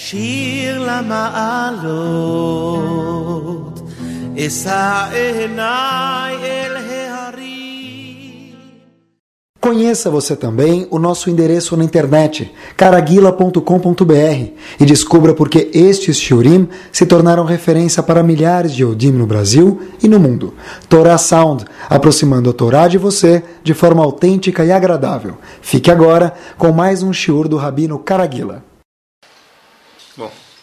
שיר למעלות, אשא עיניי אל ההרים. Conheça você também o nosso endereço na internet, caraguila.com.br, e descubra por que estes shiurim se tornaram referência para milhares de Yodim no Brasil e no mundo. Torah Sound, aproximando a Torá de você de forma autêntica e agradável. Fique agora com mais um shiur do Rabino Caraguila.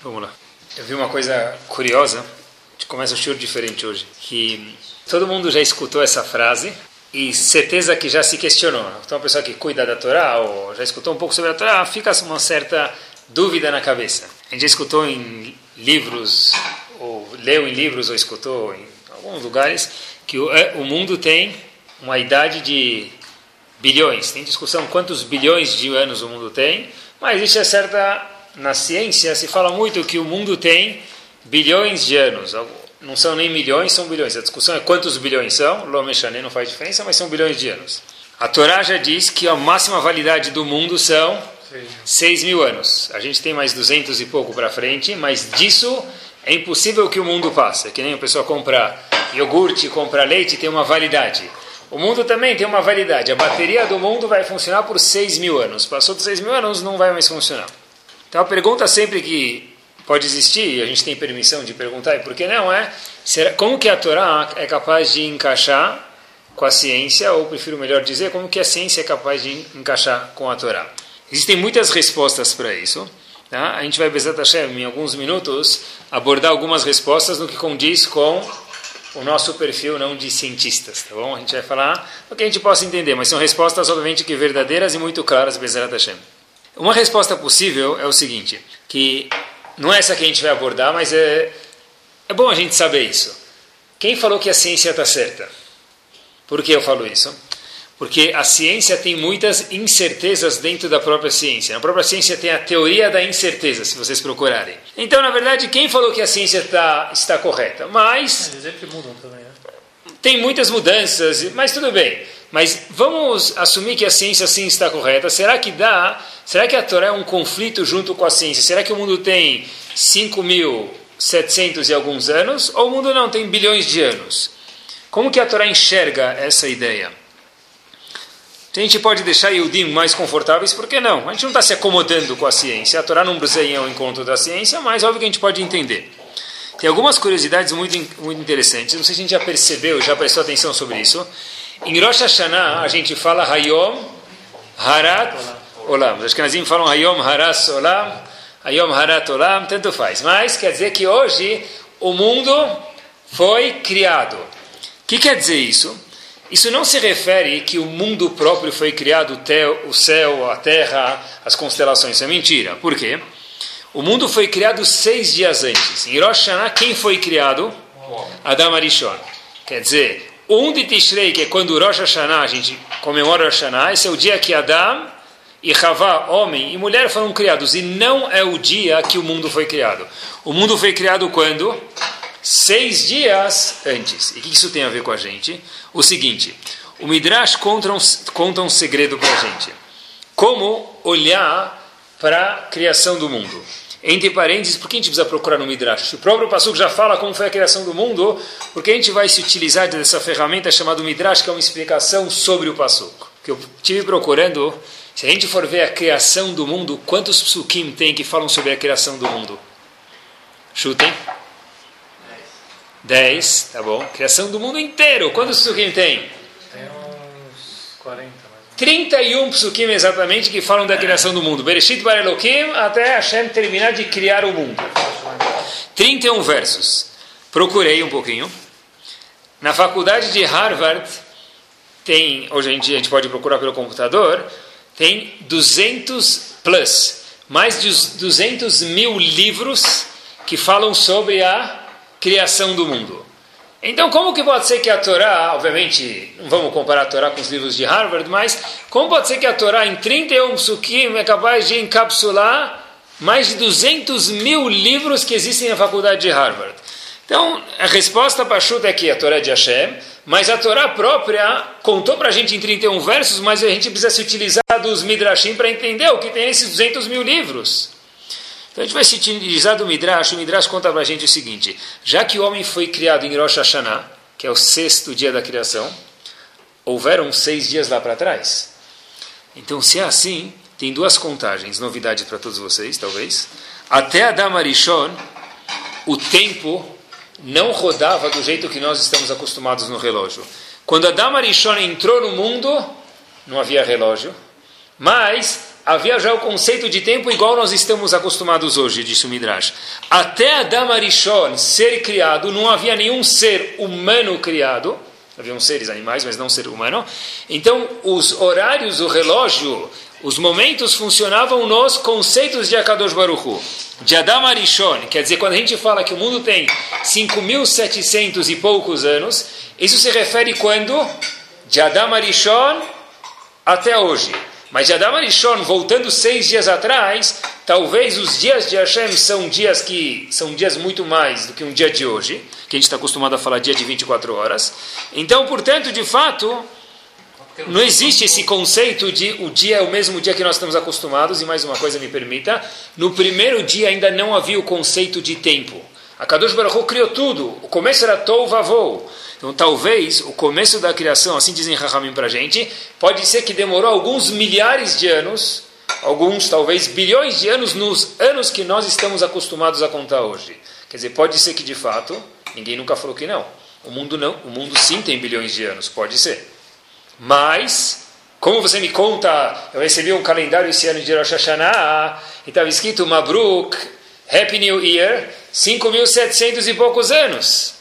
Vamos lá. Eu vi uma coisa curiosa, a gente começa um shiur diferente hoje, que todo mundo já escutou essa frase, e certeza que já se questionou. Então, uma pessoa que cuida da Torá ou já escutou um pouco sobre a Torá, fica uma certa dúvida na cabeça. A gente já escutou em livros, ou leu em livros, ou escutou em alguns lugares, que o, é, o mundo tem uma idade de bilhões. Tem discussão quantos bilhões de anos o mundo tem, mas existe a certa. Na ciência se fala muito que o mundo tem bilhões de anos não são nem milhões, são bilhões. A discussão é quantos bilhões são. Lomechane não faz diferença, mas são bilhões de anos. A Torá já diz que a máxima validade do mundo são 6 mil anos. A gente tem mais 200 e pouco para frente, mas disso é impossível que o mundo passe. É que nem a pessoa comprar iogurte, comprar leite, tem uma validade. O mundo também tem uma validade. A bateria do mundo vai funcionar por 6 mil anos. Passou de 6 mil anos, não vai mais funcionar. Então a pergunta sempre que pode existir, e a gente tem permissão de perguntar, e por que não é? Será, como que a Torá é capaz de encaixar com a ciência, ou prefiro melhor dizer, como que a ciência é capaz de encaixar com a Torá? Existem muitas respostas para isso. Tá? A gente vai, Bezat Hashem, em alguns minutos, abordar algumas respostas no que condiz com o nosso perfil não de cientistas, tá bom? A gente vai falar o que a gente possa entender, mas são respostas, obviamente, que verdadeiras e muito claras, Bezat Hashem. Uma resposta possível é o seguinte, que não é essa que a gente vai abordar, mas é, é bom a gente saber isso. Quem falou que a ciência está certa? Por que eu falo isso? Porque a ciência tem muitas incertezas dentro da própria ciência. Na própria ciência tem a teoria da incerteza, se vocês procurarem. Então, na verdade, quem falou que a ciência tá, está correta? Mas. Eles sempre mudam também, né? Tem muitas mudanças, mas tudo bem. Mas vamos assumir que a ciência sim está correta. Será que dá? Será que a Torá é um conflito junto com a ciência? Será que o mundo tem 5.700 e alguns anos ou o mundo não tem bilhões de anos? Como que a Torá enxerga essa ideia? A gente pode deixar Yudim mais confortáveis, por que não? A gente não está se acomodando com a ciência. A Torá não bruseia o encontro da ciência, mas óbvio que a gente pode entender. Tem algumas curiosidades muito, muito interessantes. Não sei se a gente já percebeu, já prestou atenção sobre isso. Em Rosh Hashanah, a gente fala Hayom Harat Olam. Os Ashkenazim falam Hayom Haras Olam, Hayom Harat Olam, tanto faz. Mas quer dizer que hoje o mundo foi criado. O que quer dizer isso? Isso não se refere que o mundo próprio foi criado, o céu, a terra, as constelações. Isso é mentira. Por quê? O mundo foi criado seis dias antes. Em Rosh Hashanah, quem foi criado? Adam Arishon. Quer dizer, um de Tishrei, que é quando Rosh Hashanah, a gente comemora Rosh Hashanah, esse é o dia que Adam e Havá, homem e mulher, foram criados. E não é o dia que o mundo foi criado. O mundo foi criado quando? Seis dias antes. E o que isso tem a ver com a gente? O seguinte, o Midrash conta um, conta um segredo para a gente. Como olhar para a criação do mundo. Entre parênteses, por que a gente precisa procurar no Midrash? O próprio Passuco já fala como foi a criação do mundo, porque a gente vai se utilizar dessa ferramenta chamada Midrash, que é uma explicação sobre o Passuco. Que eu tive procurando, se a gente for ver a criação do mundo, quantos psukim tem que falam sobre a criação do mundo? Chutem. 10, tá bom. Criação do mundo inteiro. Quantos psukim tem? Tem uns 40. 31 psukim exatamente que falam da criação do mundo. Bereshit bar Elohim até Hashem terminar de criar o mundo. 31 versos. Procurei um pouquinho. Na faculdade de Harvard, tem, hoje em dia a gente pode procurar pelo computador, tem 200 plus, mais de 200 mil livros que falam sobre a criação do mundo. Então, como que pode ser que a Torá, obviamente, não vamos comparar a Torá com os livros de Harvard, mas como pode ser que a Torá, em 31 psukim, é capaz de encapsular mais de 200 mil livros que existem na faculdade de Harvard? Então, a resposta para chuta é que a Torá é de Hashem, mas a Torá própria contou para a gente em 31 versos, mas a gente precisa se utilizar dos Midrashim para entender o que tem nesses 200 mil livros. Então a gente vai se utilizar do Midrash. O Midrash conta para a gente o seguinte: já que o homem foi criado em Rosh Hashanah, que é o sexto dia da criação, houveram seis dias lá para trás. Então, se é assim, tem duas contagens, novidade para todos vocês, talvez. Até Adam Arishon, o tempo não rodava do jeito que nós estamos acostumados no relógio. Quando Adam Arishon entrou no mundo, não havia relógio, mas havia já o conceito de tempo igual nós estamos acostumados hoje, disse o Midrash. Até Adam Arishon ser criado, não havia nenhum ser humano criado, haviam seres animais, mas não ser humano. Então, os horários, o relógio, os momentos funcionavam nos conceitos de Akadosh Baruch Hu. De Adam Arishon, quer dizer, quando a gente fala que o mundo tem 5.700 e poucos anos, isso se refere quando? De Adam Arishon até hoje. Mas de Adam Arishon, voltando seis dias atrás, talvez os dias de Hashem são dias que são dias muito mais do que um dia de hoje, que a gente está acostumado a falar dia de 24 horas. Então, portanto, de fato, não existe esse conceito de o dia é o mesmo dia que nós estamos acostumados, e mais uma coisa me permita, no primeiro dia ainda não havia o conceito de tempo. A Kadosh Baruch criou tudo, o começo era Tou Vavou. Então, talvez o começo da criação, assim dizem Rahamim para a gente, pode ser que demorou alguns milhares de anos, alguns talvez bilhões de anos, nos anos que nós estamos acostumados a contar hoje. Quer dizer, pode ser que de fato, ninguém nunca falou que não. O mundo não, o mundo sim tem bilhões de anos, pode ser. Mas, como você me conta, eu recebi um calendário esse ano de Rosh Hashanah e estava escrito Mabruk, Happy New Year, 5.700 e poucos anos.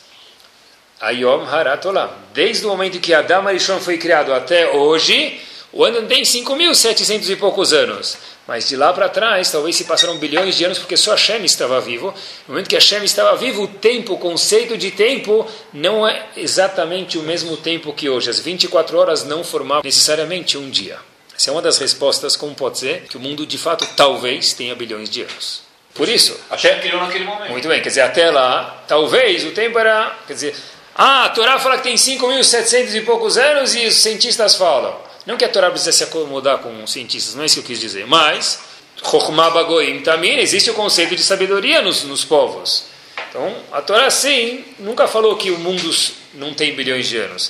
Ayom Harat Olam. Desde o momento que Adam Arishon foi criado até hoje, o ano tem 5.700 e poucos anos. Mas de lá para trás, talvez se passaram bilhões de anos, porque só Hashem estava vivo. No momento que Hashem estava vivo, o tempo, o conceito de tempo, não é exatamente o mesmo tempo que hoje. As 24 horas não formavam necessariamente um dia. Essa é uma das respostas, como pode ser, que o mundo de fato talvez tenha bilhões de anos. Por isso, Hashem criou naquele momento. muito bem, quer dizer, até lá, talvez o tempo era. Quer dizer, ah, a Torá fala que tem 5.700 e poucos anos e os cientistas falam. Não que a Torá precisa se acomodar com os cientistas, não é isso que eu quis dizer. Mas, também, existe o conceito de sabedoria nos, nos povos. Então, a Torá, sim, nunca falou que o mundo não tem bilhões de anos.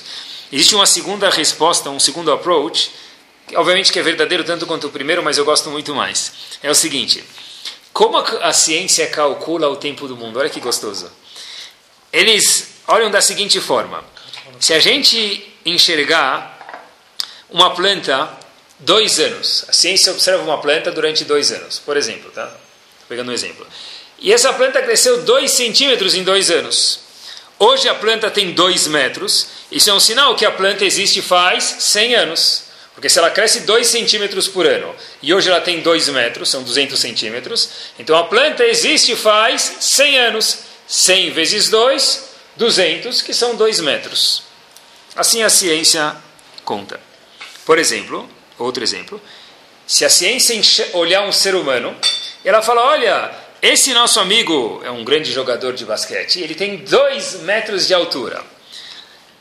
Existe uma segunda resposta, um segundo approach, que obviamente que é verdadeiro tanto quanto o primeiro, mas eu gosto muito mais. É o seguinte, como a, a ciência calcula o tempo do mundo? Olha que gostoso. Eles olham da seguinte forma: se a gente enxergar uma planta dois anos, a ciência observa uma planta durante dois anos, por exemplo, tá? Pegando um exemplo. E essa planta cresceu dois centímetros em dois anos. Hoje a planta tem dois metros. Isso é um sinal que a planta existe faz 100 anos. Porque se ela cresce 2 centímetros por ano e hoje ela tem 2 metros, são 200 centímetros, então a planta existe faz 100 anos. 100 vezes 2, 200, que são 2 metros. Assim a ciência conta. Por exemplo, outro exemplo, se a ciência olhar um ser humano, ela fala: olha, esse nosso amigo é um grande jogador de basquete, ele tem 2 metros de altura.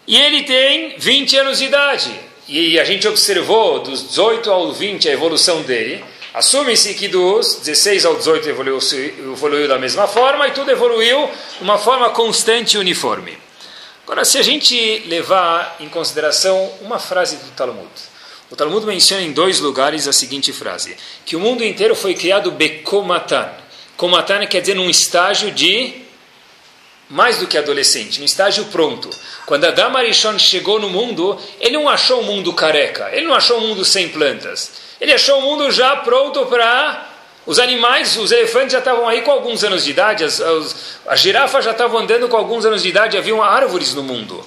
E ele tem 20 anos de idade. E a gente observou dos 18 ao 20 a evolução dele. Assume-se que dos 16 ao 18 evoluiu, evoluiu da mesma forma e tudo evoluiu de uma forma constante e uniforme. Agora, se a gente levar em consideração uma frase do Talmud, o Talmud menciona em dois lugares a seguinte frase: que o mundo inteiro foi criado bekomatan. Komatan quer dizer num estágio de mais do que adolescente, no estágio pronto. Quando Adam Arishon chegou no mundo, ele não achou o mundo careca, ele não achou o mundo sem plantas. Ele achou o mundo já pronto para. Os animais, os elefantes já estavam aí com alguns anos de idade, as, as, as girafas já estavam andando com alguns anos de idade, haviam árvores no mundo.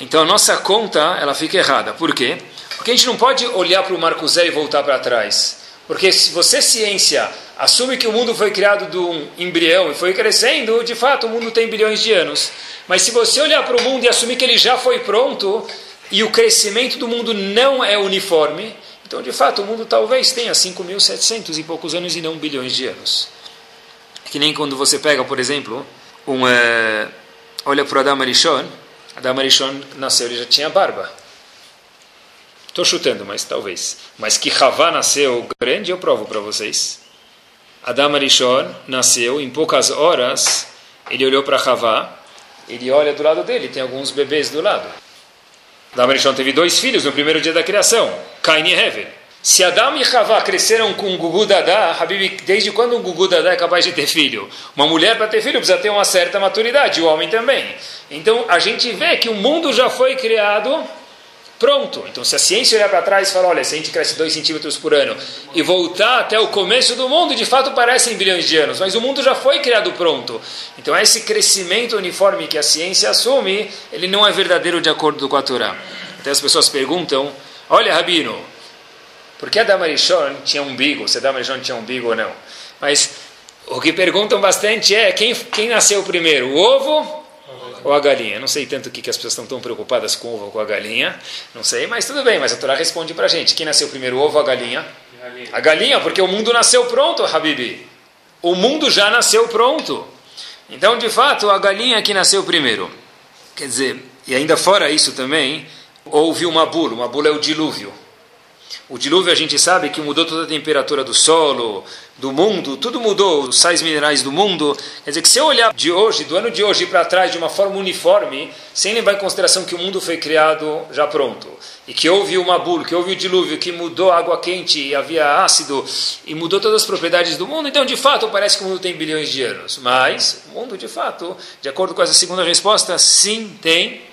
Então a nossa conta ela fica errada. Por quê? Porque a gente não pode olhar para o Marco Zero e voltar para trás. Porque se você, ciência, assume que o mundo foi criado de um embrião e foi crescendo, de fato o mundo tem bilhões de anos. Mas se você olhar para o mundo e assumir que ele já foi pronto e o crescimento do mundo não é uniforme, então de fato o mundo talvez tenha 5.700 e poucos anos e não bilhões de anos. Que nem quando você pega, por exemplo, um, é, olha para o Adam Arishon, Adam Arishon nasceu, ele já tinha barba. Estou chutando, mas talvez. Mas que Havá nasceu grande, eu provo para vocês. Adam Arishon nasceu, em poucas horas, ele olhou para Havá, ele olha do lado dele, tem alguns bebês do lado. Adam Arishon teve dois filhos no primeiro dia da criação, Cain e Hevel. Se Adam e Havá cresceram com Gugu Dadá, Habib, desde quando um Gugu Dadá é capaz de ter filho? Uma mulher para ter filho precisa ter uma certa maturidade, o homem também. Então a gente vê que o mundo já foi criado pronto. Então se a ciência olhar para trás e falar, olha, se a gente cresce 2 centímetros por ano e voltar até o começo do mundo, de fato parecem bilhões de anos, mas o mundo já foi criado pronto. Então esse crescimento uniforme que a ciência assume, ele não é verdadeiro de acordo com a Torá. Até as pessoas perguntam, olha Rabino, por que Adam Arishon tinha umbigo? Se Adam Arishon tinha umbigo ou não. Mas o que perguntam bastante é quem, quem nasceu primeiro, o ovo ou a galinha? Não sei tanto o que, que as pessoas estão tão preocupadas com o ovo ou com a galinha. Não sei, mas tudo bem. Mas a Torá responde para a gente. Quem nasceu primeiro, o ovo ou a galinha? A galinha, porque o mundo nasceu pronto, Habibi. O mundo já nasceu pronto. Então, de fato, a galinha que nasceu primeiro. Quer dizer, e ainda fora isso também, houve uma bula. Uma bula é o dilúvio. O dilúvio a gente sabe que mudou toda a temperatura do solo, do mundo, tudo mudou, os sais minerais do mundo. Quer dizer que se eu olhar de hoje, do ano de hoje para trás, de uma forma uniforme, sem levar em consideração que o mundo foi criado já pronto, e que houve uma bula, que houve o dilúvio, que mudou a água quente e havia ácido, e mudou todas as propriedades do mundo, então de fato parece que o mundo tem bilhões de anos. Mas o mundo de fato, de acordo com essa segunda resposta, sim tem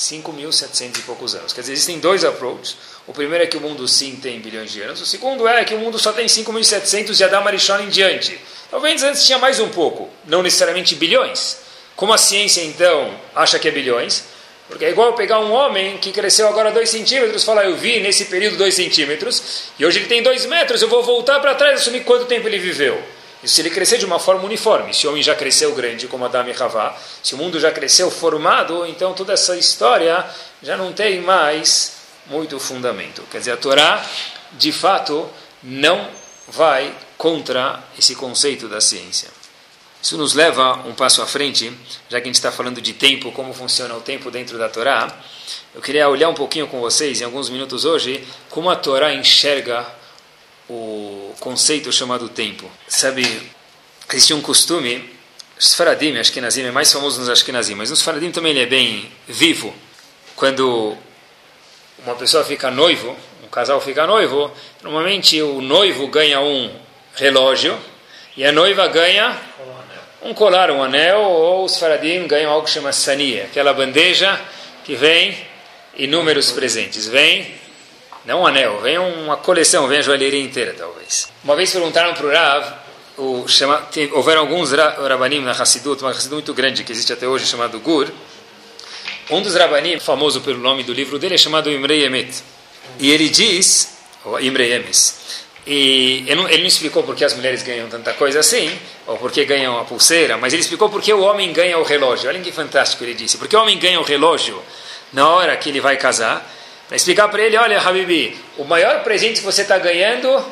5.700 e poucos anos. Quer dizer, existem dois approaches. O primeiro é que o mundo sim tem bilhões de anos. O segundo é que o mundo só tem 5.700 de Adam Arishon em diante. Talvez antes tinha mais um pouco, não necessariamente bilhões. Como a ciência, então, acha que é bilhões? Porque é igual pegar um homem que cresceu agora 2 centímetros, falar, eu vi nesse período 2 centímetros, e hoje ele tem 2 metros, eu vou voltar para trás e assumir quanto tempo ele viveu. E se ele crescer de uma forma uniforme, se o homem já cresceu grande, como Adam e Havá, se o mundo já cresceu formado, então toda essa história já não tem mais muito fundamento. Quer dizer, a Torá, de fato, não vai contra esse conceito da ciência. Isso nos leva um passo à frente, já que a gente está falando de tempo, como funciona o tempo dentro da Torá. Eu queria olhar um pouquinho com vocês, em alguns minutos hoje, como a Torá enxerga o conceito chamado tempo. Sabe, existe um costume, os Faradim, Ashkenazim, é mais famoso nos Ashkenazim, mas nos Faradim também ele é bem vivo. Quando uma pessoa fica noivo, um casal fica noivo, normalmente o noivo ganha um relógio e a noiva ganha um colar, um anel, ou os faradim ganham algo que chama sania, aquela bandeja que vem inúmeros presentes. Vem, não um anel, vem uma coleção, vem a joalheria inteira, talvez. Uma vez perguntaram para o Rav, o, chama, tem, houveram alguns rabanim na Hassidut, uma Hassidut muito grande que existe até hoje, chamado Gur, um dos Rabanim, famoso pelo nome do livro dele, é chamado Imrei Emet. E ele diz, ou Imrei Emes, e ele não, ele não explicou por que as mulheres ganham tanta coisa assim, ou por que ganham a pulseira, mas ele explicou por que o homem ganha o relógio. Olha que fantástico ele disse. Porque o homem ganha o relógio na hora que ele vai casar, para explicar para ele, olha, Habibi, o maior presente que você está ganhando,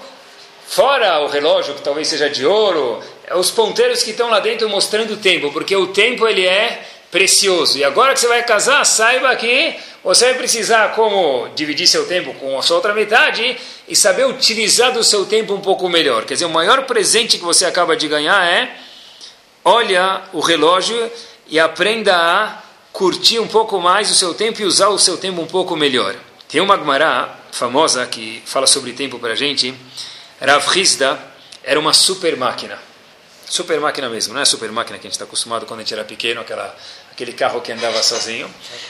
fora o relógio, que talvez seja de ouro, é os ponteiros que estão lá dentro mostrando o tempo, porque o tempo ele é precioso. E agora que você vai casar, saiba que você vai precisar como dividir seu tempo com a sua outra metade e saber utilizar do seu tempo um pouco melhor. Quer dizer, o maior presente que você acaba de ganhar é olha o relógio e aprenda a curtir um pouco mais o seu tempo e usar o seu tempo um pouco melhor. Tem uma Gemara famosa que fala sobre tempo para a gente. Rav Hizda era uma super máquina. Super máquina mesmo, não é super máquina que a gente está acostumado quando a gente era pequeno, aquela, aquele carro que andava sozinho.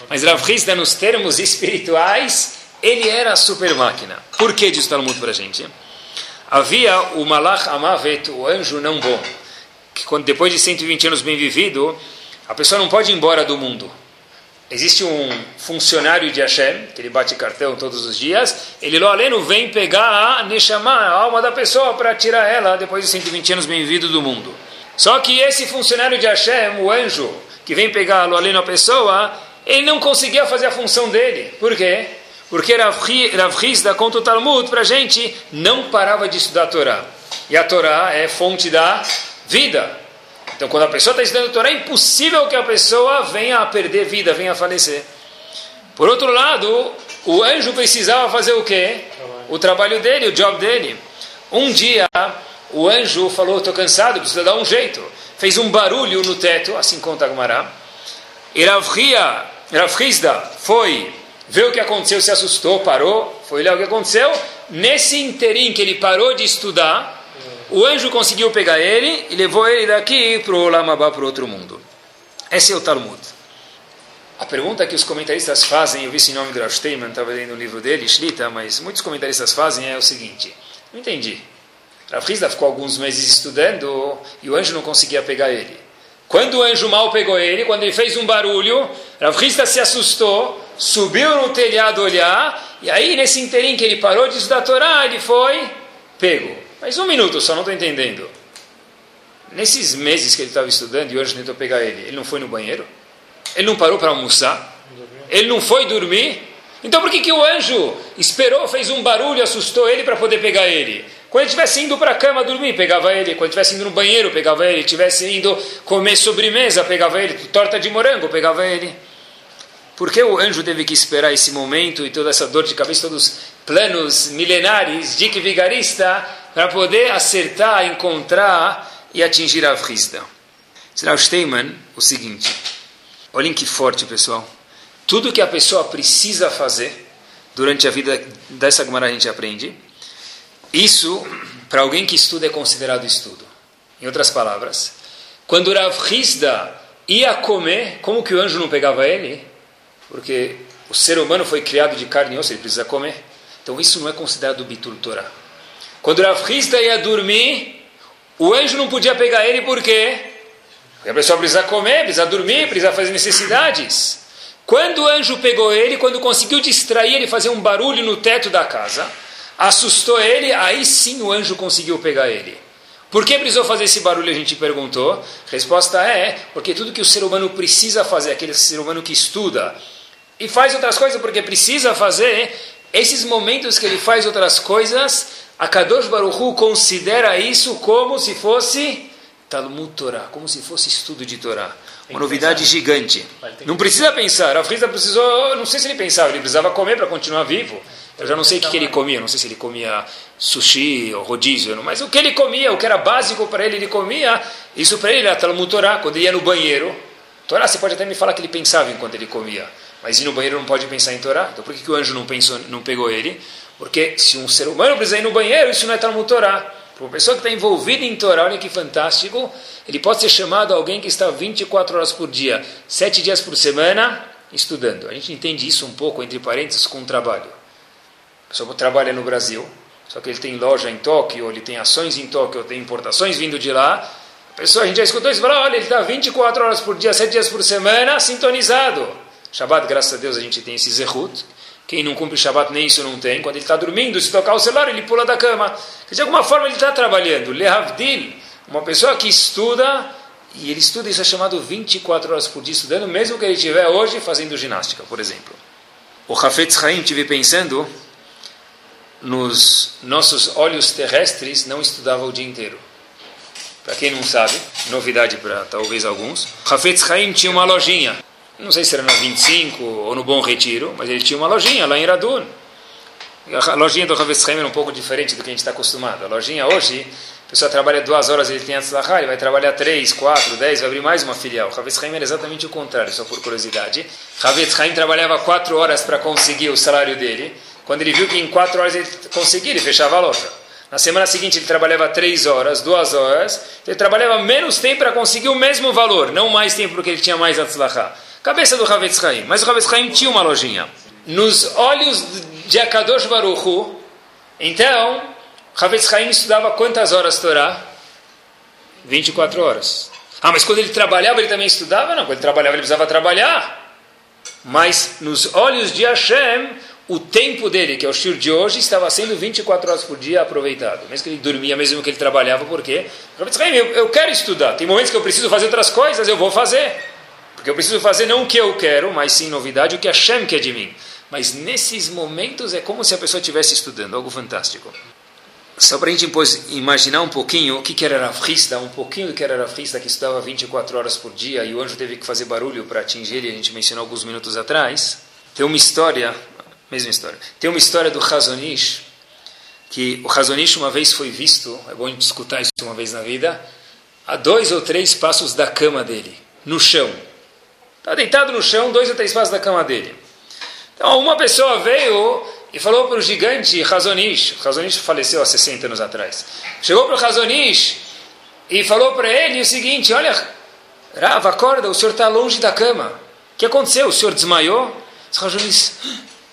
Mas Rav Hizda, nos termos espirituais, ele era a super máquina. Por que diz o Talmud para a gente? Havia o Malach Amavet, o anjo não bom, que quando, depois de 120 anos bem vivido, a pessoa não pode ir embora do mundo. Existe um funcionário de Hashem, que ele bate cartão todos os dias, ele lo aleno vem pegar a Neshama, a alma da pessoa, para tirar ela depois de 120 anos bem-vindo do mundo. Só que esse funcionário de Hashem, o anjo, que vem pegar lo aleno a pessoa, ele não conseguia fazer a função dele. Por quê? Porque Rav Hizda conta o Talmud para gente, não parava de estudar a Torá. E a Torá é fonte da vida. Então, quando a pessoa está estudando a Torá, é impossível que a pessoa venha a perder vida, venha a falecer. Por outro lado, o anjo precisava fazer o quê? O trabalho dele, o job dele. Um dia, o anjo falou, estou cansado, preciso dar um jeito. Fez um barulho no teto, assim conta a Gemara. E Rav Hizda foi ver o que aconteceu, se assustou, parou, foi olhar o que aconteceu. Nesse interim que ele parou de estudar, o anjo conseguiu pegar ele e levou ele daqui para o Lamabá, para o outro mundo. Esse é o Talmud. A pergunta que os comentaristas fazem, eu vi esse nome do Rav estava lendo o um livro dele, Shlita, mas muitos comentaristas fazem é o seguinte, não entendi. Rav Hizda ficou alguns meses estudando e o anjo não conseguia pegar ele. Quando o anjo mal pegou ele, quando ele fez um barulho, Rav Hizda se assustou, subiu no telhado olhar, e aí nesse interim que ele parou de estudar a Torá, ele foi pego. Mas um minuto só, não estou entendendo. Nesses meses que ele estava estudando e anjo tentou pegar ele, ele não foi no banheiro? Ele não parou para almoçar? Ele não foi dormir? Então por que, que o anjo esperou, fez um barulho, assustou ele para poder pegar ele? Quando ele estivesse indo para a cama dormir, pegava ele. Quando estivesse indo no banheiro, pegava ele. Estivesse indo comer sobremesa, pegava ele. Torta de morango, pegava ele. Por que o anjo teve que esperar esse momento e toda essa dor de cabeça, todos os planos milenares, Dick Vigarista, para poder acertar, encontrar e atingir a Frisda? Será o Steinman o seguinte: olhem que forte, pessoal. Tudo que a pessoa precisa fazer durante a vida dessa Gemara a gente aprende isso, para alguém que estuda, é considerado estudo. Em outras palavras, quando Rav Hizda ia comer, como que o anjo não pegava ele? Porque o ser humano foi criado de carne e osso, ele precisa comer. Então isso não é considerado bitul Torah. Quando Rav Hizda ia dormir, o anjo não podia pegar ele por quê? Porque a pessoa precisa comer, precisa dormir, precisa fazer necessidades. Quando o anjo pegou ele, quando conseguiu distrair ele, fazer um barulho no teto da casa, assustou ele, aí sim o anjo conseguiu pegar ele. Por que precisou fazer esse barulho? A gente perguntou. Resposta é: porque tudo que o ser humano precisa fazer, aquele ser humano que estuda e faz outras coisas porque precisa fazer, esses momentos que ele faz outras coisas, a Kadosh Baruchu considera isso como se fosse Talmud Torah, como se fosse estudo de Torah. Uma novidade pensar. gigante. Não precisa pensar. A Frisa precisou, não sei se ele pensava, ele precisava comer para continuar vivo. Eu já não sei o que, que, ele comia, não sei se ele comia sushi ou rodízio, mas o que ele comia, o que era básico para ele, ele comia, isso para ele era Talmud Torah, quando ele ia no banheiro. Torá, você pode até me falar que ele pensava enquanto ele comia, mas ir no banheiro não pode pensar em Torá. Então por que, que o anjo não, pensou, não pegou ele? Porque se um ser humano precisa ir no banheiro, isso não é Talmud Torá. Para uma pessoa que está envolvida em Torá, olha que fantástico, ele pode ser chamado alguém que está 24 horas por dia, 7 dias por semana, estudando. A gente entende isso um pouco, entre parênteses, com o trabalho. A pessoa trabalha no Brasil, só que ele tem loja em Tóquio, ele tem ações em Tóquio, tem importações vindo de lá. A pessoa, a gente já escutou isso, fala, olha, ele está 24 horas por dia, 7 dias por semana, sintonizado. Shabbat, graças a Deus, a gente tem esse zehut. Quem não cumpre Shabbat nem isso não tem. Quando ele está dormindo, se tocar o celular, ele pula da cama. De alguma forma ele está trabalhando. Lehavdil, uma pessoa que estuda, e ele estuda, isso é chamado 24 horas por dia estudando, mesmo que ele estiver hoje fazendo ginástica, por exemplo. O Hafetz Haim, estive pensando, nos nossos olhos terrestres não estudava o dia inteiro. Para quem não sabe, novidade para talvez alguns, Hafetz Haim tinha uma lojinha. Não sei se era na 25 ou no Bom Retiro, mas ele tinha uma lojinha lá em Radun. A lojinha do Hafetz Haim era um pouco diferente do que a gente está acostumado. A lojinha hoje, a pessoa trabalha duas horas, ele tem antes da ele vai trabalhar três, quatro, dez, vai abrir mais uma filial. Hafetz Haim era exatamente o contrário, só por curiosidade. Hafetz Haim trabalhava quatro horas para conseguir o salário dele quando ele viu que em quatro horas ele conseguia, ele fechava a loja. Na semana seguinte ele trabalhava três horas, duas horas, ele trabalhava menos tempo para conseguir o mesmo valor, não mais tempo porque ele tinha mais atzlachá. Cabeça do Havetz Haim. Mas o Havetz Haim tinha uma lojinha. Nos olhos de Akadosh Baruchu, então, Havetz Haim estudava quantas horas Torá? 24 horas. Ah, mas quando ele trabalhava, ele também estudava? Não, quando ele trabalhava, ele precisava trabalhar. Mas nos olhos de Hashem, o tempo dele, que é o shir de hoje, estava sendo 24 horas por dia aproveitado. Mesmo que ele dormia, mesmo que ele trabalhava, por quê? Eu, eu quero estudar. Tem momentos que eu preciso fazer outras coisas, eu vou fazer. Eu preciso fazer não o que eu quero, mas sim novidade, o que Hashem quer de mim. Mas nesses momentos é como se a pessoa estivesse estudando, algo fantástico. Só para a gente imaginar um pouquinho o que, que era Rafista, um pouquinho do que era Rafista, que estudava 24 horas por dia e o anjo teve que fazer barulho para atingir ele, a gente mencionou alguns minutos atrás. Tem uma história Mesma história. Tem uma história do Hazonish, que o Razonish uma vez foi visto, é bom a gente escutar isso uma vez na vida, a dois ou três passos da cama dele, no chão. Está deitado no chão, dois ou três passos da cama dele. Então, uma pessoa veio e falou para o gigante Razonish, Razonish faleceu há 60 anos atrás, chegou para o Razonish e falou para ele o seguinte, olha, Rav, acorda, o senhor está longe da cama. O que aconteceu? O senhor desmaiou? Razonish,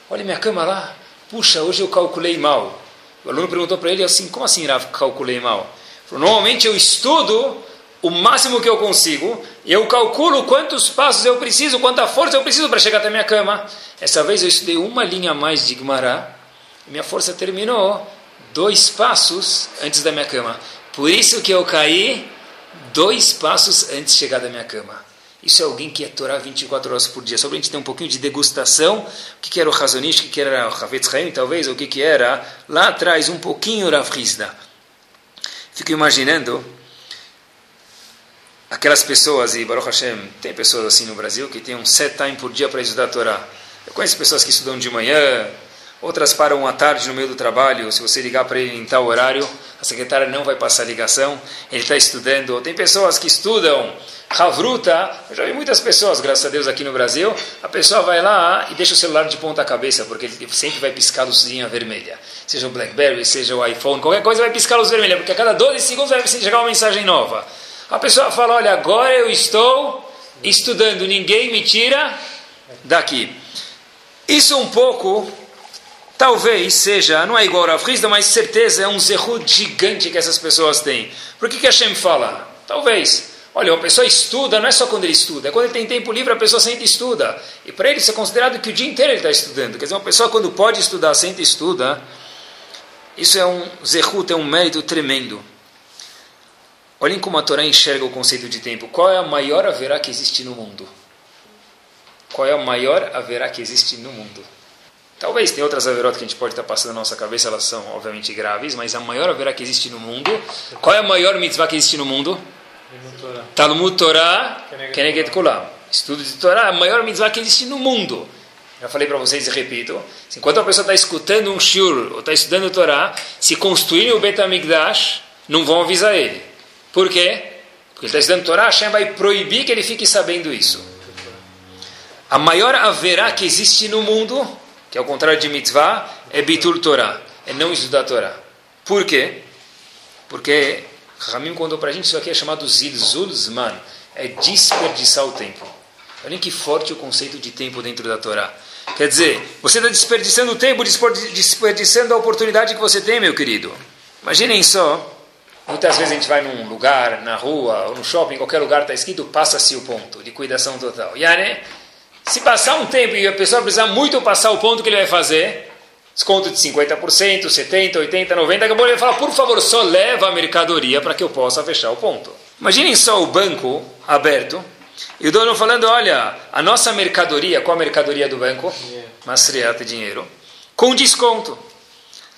olha minha cama lá, puxa, hoje eu calculei mal. O aluno perguntou para ele assim, como assim, Rav, calculei mal? Falou, normalmente eu estudo o máximo que eu consigo, eu calculo quantos passos eu preciso, quanta força eu preciso para chegar até minha cama. Essa vez eu estudei uma linha a mais de Gemara, e minha força terminou dois passos antes da minha cama. Por isso que eu caí dois passos antes de chegar da minha cama. Isso é alguém que é Torá 24 horas por dia. Só para a gente ter um pouquinho de degustação, o que, que era o Razonish, o que, que era o Havetz Haim, talvez, o que, que era lá atrás, um pouquinho Rav Rizda. Fico imaginando aquelas pessoas, e Baruch Hashem, tem pessoas assim no Brasil que tem um set time por dia para estudar a Torá. Eu conheço pessoas que estudam de manhã, outras param à tarde no meio do trabalho. Se você ligar para ele em tal horário, a secretária não vai passar a ligação, ele está estudando. Tem pessoas que estudam Havruta, eu já vi muitas pessoas, graças a Deus, aqui no Brasil, a pessoa vai lá e deixa o celular de ponta cabeça, porque ele sempre vai piscar a luzinha vermelha. Seja o BlackBerry, seja o iPhone, qualquer coisa vai piscar a luz vermelha, porque a cada 12 segundos vai chegar uma mensagem nova. A pessoa fala: Olha, agora eu estou estudando, ninguém me tira daqui. Isso um pouco, talvez seja, não é igual a Frisda, mas certeza é um zerro gigante que essas pessoas têm. Por que, que Hashem fala? Talvez. Olha, uma pessoa estuda, não é só quando ele estuda, é quando ele tem tempo livre, a pessoa senta e estuda. E para ele isso é considerado que o dia inteiro ele está estudando. Quer dizer, uma pessoa quando pode estudar, senta e estuda, isso é um zerrut, é um mérito tremendo. Olhem como a Torá enxerga o conceito de tempo. Qual é a maior haverá que existe no mundo? Qual é a maior haverá que existe no mundo? Talvez tem outras haverotas que a gente pode estar passando na nossa cabeça, elas são obviamente graves, mas a maior haverá que existe no mundo. Qual é a maior mitzvah que existe no mundo? Talmud Torah, Keneget Kulam. Estudo de Torá, a maior mitzvah que existe no mundo. Já falei para vocês e repito. Enquanto a pessoa está escutando um shiur ou está estudando Torá, se construírem o Betamigdash, não vão avisar ele. Por quê? Porque ele está estudando Torá, Hashem vai proibir que ele fique sabendo isso. A maior haverá que existe no mundo, que é o contrário de mitzvah, é Bitur Torá, é não estudar Torá. Por quê? Porque Ramim contou para a gente isso aqui é chamado Zilzulzman, é desperdiçar o tempo. Olhem que forte o conceito de tempo dentro da Torá. Quer dizer, você está desperdiçando o tempo, desperdiçando a oportunidade que você tem, meu querido. Imaginem só, muitas vezes a gente vai num lugar, na rua, ou no shopping, em qualquer lugar está escrito, passa-se o ponto, liquidação total. E aí, se passar um tempo e a pessoa precisar muito passar o ponto, que ele vai fazer? Desconto de 50%, 70%, 80%, 90%. Acabou ele falar, por favor, só leva a mercadoria para que eu possa fechar o ponto. Imaginem só o banco aberto e o dono falando, olha, a nossa mercadoria, qual a mercadoria do banco? Masriata, dinheiro, com desconto.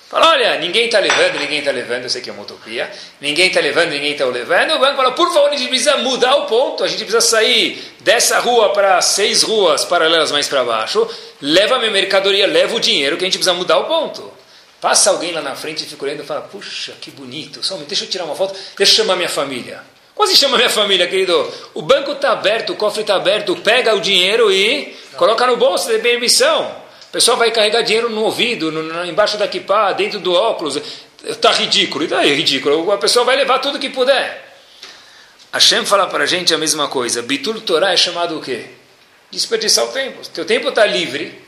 Fala, olha, ninguém está levando, ninguém está levando, eu sei que é uma utopia, ninguém está levando, ninguém está levando, o banco fala, por favor, a gente precisa mudar o ponto, a gente precisa sair dessa rua para seis ruas paralelas mais para baixo, leva a minha mercadoria, leva o dinheiro, que a gente precisa mudar o ponto. Passa alguém lá na frente e fica olhando e fala, puxa, que bonito, só deixa eu tirar uma foto, deixa eu chamar minha família. Quase chama minha família, querido. O banco está aberto, o cofre está aberto, pega o dinheiro e coloca no bolso, de permissão. O pessoal vai carregar dinheiro no ouvido, no, embaixo da kippah, dentro do óculos. Está ridículo. E daí, ridículo. A pessoa vai levar tudo que puder. Hashem fala para a gente a mesma coisa. Bitul Torah é chamado o quê? Desperdiçar o tempo. Teu tempo está livre.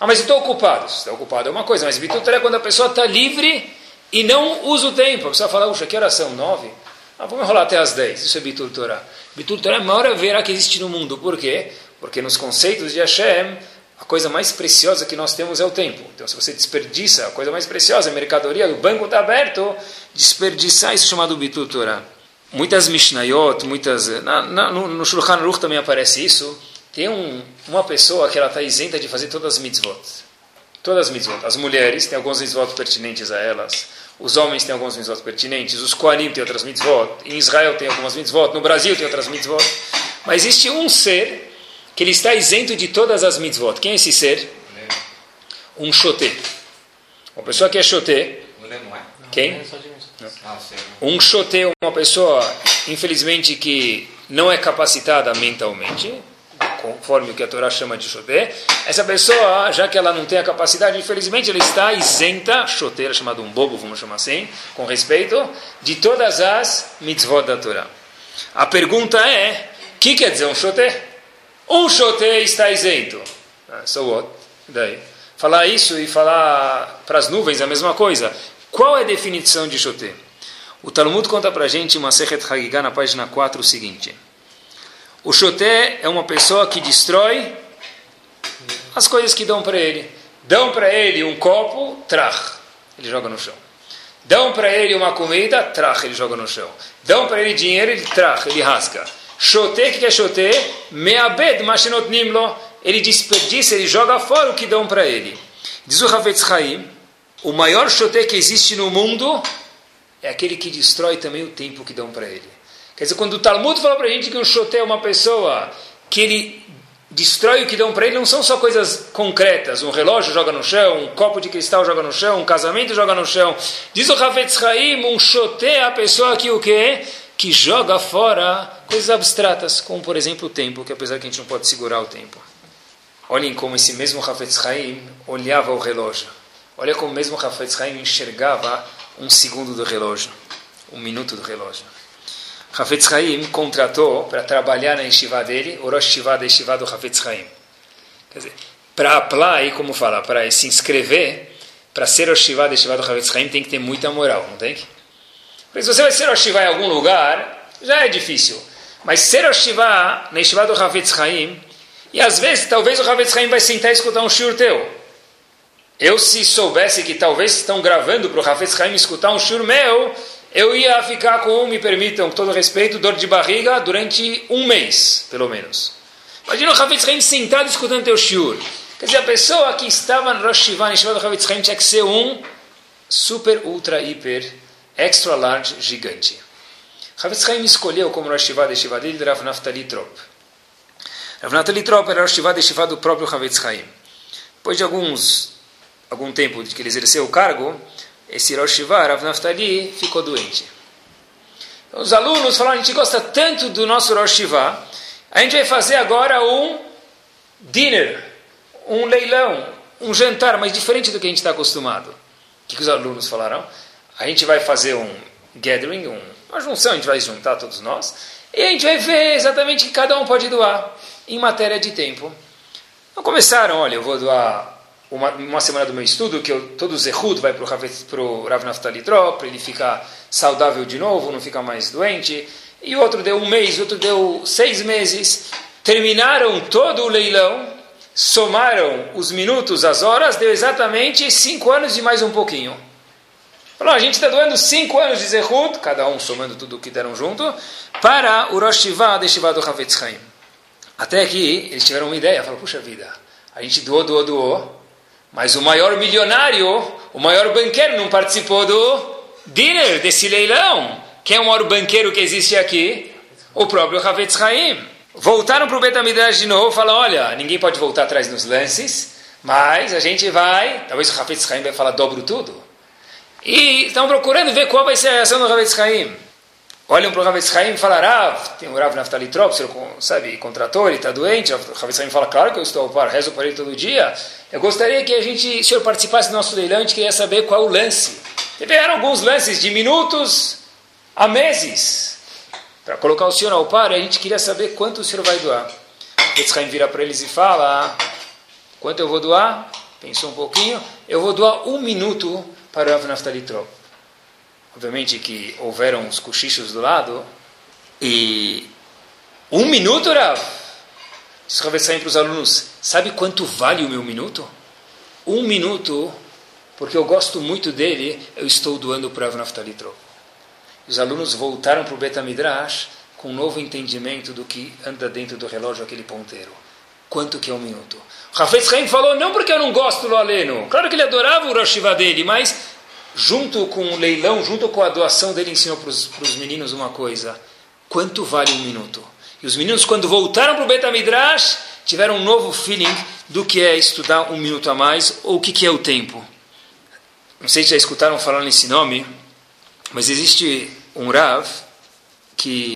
Ah, mas estou ocupado. Se está ocupado é uma coisa, mas Bitul Torah é quando a pessoa está livre e não usa o tempo. A pessoa fala, puxa, que oração? Nove? Ah, vamos enrolar até as dez. Isso é Bitul Torah. Bitul Torah é a maior verá que existe no mundo. Por quê? Porque nos conceitos de Hashem a coisa mais preciosa que nós temos é o tempo. Então, se você desperdiça a coisa mais preciosa, a mercadoria, o banco está aberto, desperdiçar isso é chamado Bitul Torah. Muitas Mishnayot, muitas. Na, na, no, no Shulchan Aruch também aparece isso. Tem um, uma pessoa que ela está isenta de fazer todas as mitzvot. Todas as mitzvot. As mulheres têm alguns mitzvot pertinentes a elas. Os homens têm alguns mitzvot pertinentes. Os Koanim têm outras mitzvot. Em Israel tem algumas mitzvot. No Brasil tem outras mitzvot. Mas existe um ser que ele está isento de todas as mitzvot. Quem é esse ser? Um xoté. Uma pessoa que é xoté, Quem? É. Ah, sim. Um chote é uma pessoa, infelizmente, que não é capacitada mentalmente, conforme o que a Torá chama de chote. Essa pessoa, já que ela não tem a capacidade, infelizmente, ela está isenta, choteira, chamado um bobo, vamos chamar assim, com respeito, de todas as mitzvot da Torá. A pergunta é, o que quer dizer um chote? Um chote está isento. Ah, so what? Daí. Falar isso e falar para as nuvens é a mesma coisa. Qual é a definição de chote? O Talmud conta para a gente, uma Sechet Hagigah, na página 4, o seguinte. O choté é uma pessoa que destrói as coisas que dão para ele. Dão para ele um copo, trach, ele joga no chão. Dão para ele uma comida, trach, ele joga no chão. Dão para ele dinheiro, ele trach, ele rasga. Choté, o que é choté? Meabed mashenot nimlo. Ele desperdiça, ele joga fora o que dão para ele. Diz o Havetz Haim, o maior choté que existe no mundo é aquele que destrói também o tempo que dão para ele. Quer dizer, quando o Talmud fala para a gente que um choté é uma pessoa que ele destrói o que dão para ele, não são só coisas concretas. Um relógio joga no chão, um copo de cristal joga no chão, um casamento joga no chão. Diz o Havetz Haim, um choté é a pessoa que o quê? Que joga fora coisas abstratas, como por exemplo o tempo, que apesar que a gente não pode segurar o tempo. Olhem como esse mesmo Havetz Haim olhava o relógio. Olha como mesmo Havetz Haim enxergava um segundo do relógio, um minuto do relógio. Hafetz Haim contratou para trabalhar na yeshiva dele, o Rosh da yeshiva do Hafetz Haim. Quer dizer, para apply, como fala, para se inscrever, para ser Rosh Yeshiva da yeshiva do Hafetz Haim tem que ter muita moral, não tem? Porque se você vai ser Yeshiva em algum lugar, já é difícil. Mas ser Yeshiva na yeshiva do Hafetz Haim, e às vezes, talvez o Hafetz Haim vai sentar e escutar um shiur teu. Eu, se soubesse que talvez estão gravando para o Hafetz Haim escutar um shiur meu, eu ia ficar com, me permitam, com todo respeito, dor de barriga durante um mês, pelo menos. Imagina o Havetz Haim sentado escutando teu shiur. Quer dizer, a pessoa que estava no Rosh Shiva, no Shiva do Havetz Haim, tinha que ser um super, ultra, hiper, extra large, gigante. Havetz Haim escolheu como Rosh Shiva de Shiva dele Rav Naftali Trop. Rav Naftali Trop era Rosh Shiva de Shiva do próprio Havetz Haim. Depois de alguns, algum tempo que ele exerceu o cargo, esse Rosh Shiva, Rav Naftali, ficou doente. Então, os alunos falaram, a gente gosta tanto do nosso Rosh Shiva, a gente vai fazer agora um dinner, um leilão, um jantar, mas diferente do que a gente está acostumado. O que, que os alunos falaram? A gente vai fazer um gathering, um, uma junção, a gente vai juntar todos nós, e a gente vai ver exatamente o que cada um pode doar em matéria de tempo. Então começaram, olha, eu vou doar uma, uma semana do meu estudo, que eu, todo o Zehud vai para o Rav Naftali para ele ficar saudável de novo, não ficar mais doente. E outro deu um mês, outro deu seis meses. Terminaram todo o leilão, somaram os minutos, as horas, deu exatamente cinco anos e mais um pouquinho. Falou, a gente está doando cinco anos de Zehud, cada um somando tudo o que deram junto, para o Rosh Shiva de Shiva do Havetz Chaim. Até que eles tiveram uma ideia, falaram, puxa vida, a gente doou, doou, doou, mas o maior milionário, o maior banqueiro não participou do dinner, desse leilão. Quem é o maior banqueiro que existe aqui? O próprio Havetz Haim. Voltaram para o Betamidrash de novo falaram, olha, ninguém pode voltar atrás nos lances, mas a gente vai, talvez o Havetz Haim vai falar dobro tudo. E estão procurando ver qual vai ser a reação do Havetz Haim. Olham para o Havetz Haim e falam, Rav, tem o Rav Naftali Trop, sabe, contratou, ele está doente. O Havetz Haim fala, claro que eu estou ao par, rezo para ele todo dia. Eu gostaria que a gente, o senhor participasse do nosso leilão, gente queria saber qual o lance. Tiveram alguns lances de minutos a meses. Para colocar o senhor ao par, a gente queria saber quanto o senhor vai doar. O Havetz Haim vira para eles e fala, quanto eu vou doar? Pensou um pouquinho, eu vou doar um minuto para Rav Naftali Trop. Obviamente que houveram os cochichos do lado. E um minuto, Rav? Diz Rav para os alunos, sabe quanto vale o meu minuto? Um minuto, porque eu gosto muito dele, eu estou doando para Rav Naftali Trop. Os alunos voltaram para o Betamidrash com um novo entendimento do que anda dentro do relógio aquele ponteiro. Quanto que é um minuto? Hafez Haim falou, não porque eu não gosto do Aleno. Claro que ele adorava o Rosh dele, mas junto com o leilão, junto com a doação dele, ensinou para os meninos uma coisa: quanto vale um minuto? E os meninos, quando voltaram para o Betamidrash, tiveram um novo feeling do que é estudar um minuto a mais ou o que, que é o tempo. Não sei se já escutaram falar nesse nome, Mas existe um Rav que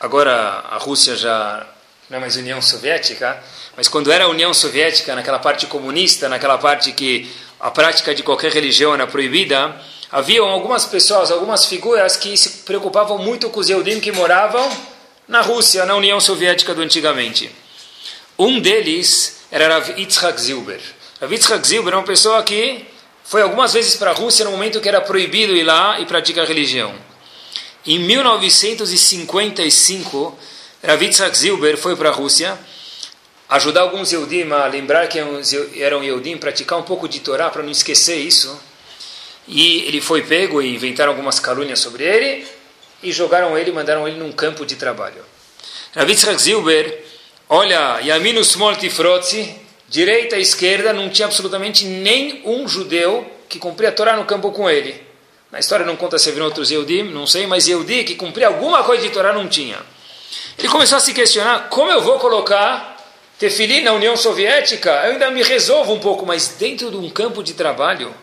agora a Rússia já não é mais União Soviética, mas quando era a União Soviética, naquela parte comunista, naquela parte que a prática de qualquer religião era proibida, haviam algumas pessoas, algumas figuras que se preocupavam muito com os Eudim que moravam na Rússia, na União Soviética do antigamente. Um deles era Rav Yitzhak Zilber. Rav Yitzhak Zilber era uma pessoa que foi algumas vezes para a Rússia no momento que era proibido ir lá e praticar religião. Em 1955, Rav Yitzhak Zilber foi para a Rússia ajudar alguns Yehudim a lembrar que eram Yehudim, praticar um pouco de Torá para não esquecer isso. E ele foi pego e inventaram algumas calúnias sobre ele e jogaram ele, mandaram ele num campo de trabalho. Rav Yitzhak Zilber, olha, Yaminu Smol Tifrotzi, direita e esquerda, não tinha absolutamente nenhum judeu que cumpria a Torá no campo com ele. Na história não conta se haviam outros Yehudim, não sei, mas Yehudi que cumpria alguma coisa de Torá não tinha. Ele começou a se questionar, como eu vou colocar tefilim na União Soviética? Eu ainda me resolvo um pouco, mas dentro de um campo de trabalho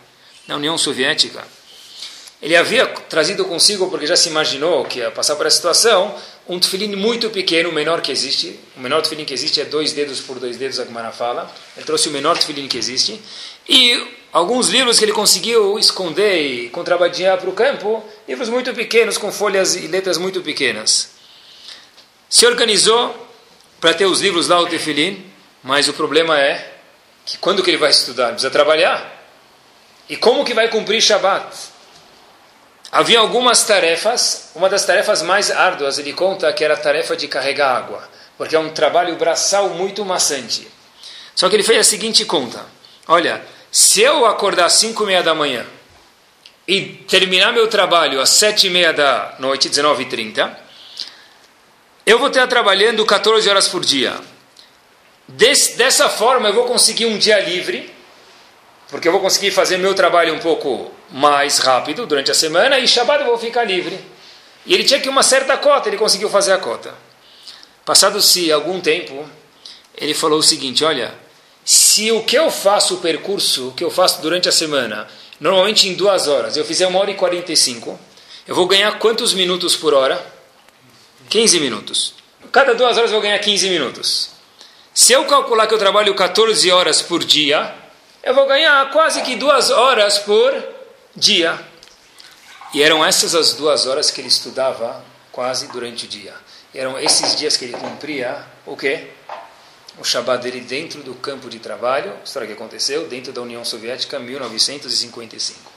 na União Soviética, ele havia trazido consigo, porque já se imaginou que ia passar por essa situação, um tefilim muito pequeno, o menor que existe. O menor tefilim que existe é dois dedos por dois dedos, a Gemara fala. Ele trouxe o menor tefilim que existe. E alguns livros que ele conseguiu esconder e contrabandear para o campo, livros muito pequenos, com folhas e letras muito pequenas. Se organizou para ter os livros lá, o tefilim, mas o problema é que quando que ele vai estudar? Precisa trabalhar. E como que vai cumprir Shabat? Havia algumas tarefas, uma das tarefas mais árduas, ele conta que era a tarefa de carregar água, porque é um trabalho braçal muito maçante. Só que ele fez a seguinte conta: olha, se eu acordar às 5 e meia da manhã e terminar meu trabalho às 7 e meia da noite, 19 e 30, eu vou estar trabalhando 14 horas por dia. Des, dessa forma eu vou conseguir um dia livre, porque eu vou conseguir fazer meu trabalho um pouco mais rápido durante a semana e Shabbat eu vou ficar livre. E ele tinha que uma certa cota, ele conseguiu fazer a cota. Passado-se algum tempo, ele falou o seguinte: olha, se o que eu faço, o percurso, o que eu faço durante a semana, normalmente em duas horas, eu fizer uma hora e 45, eu vou ganhar quantos minutos por hora? 15 minutos. Cada duas horas eu vou ganhar 15 minutos. Se eu calcular que eu trabalho 14 horas por dia, eu vou ganhar quase que duas horas por dia. E eram essas as duas horas que ele estudava quase durante o dia. E eram esses dias que ele cumpria o quê? o Shabbat dele dentro do campo de trabalho, história que aconteceu, dentro da União Soviética, 1955.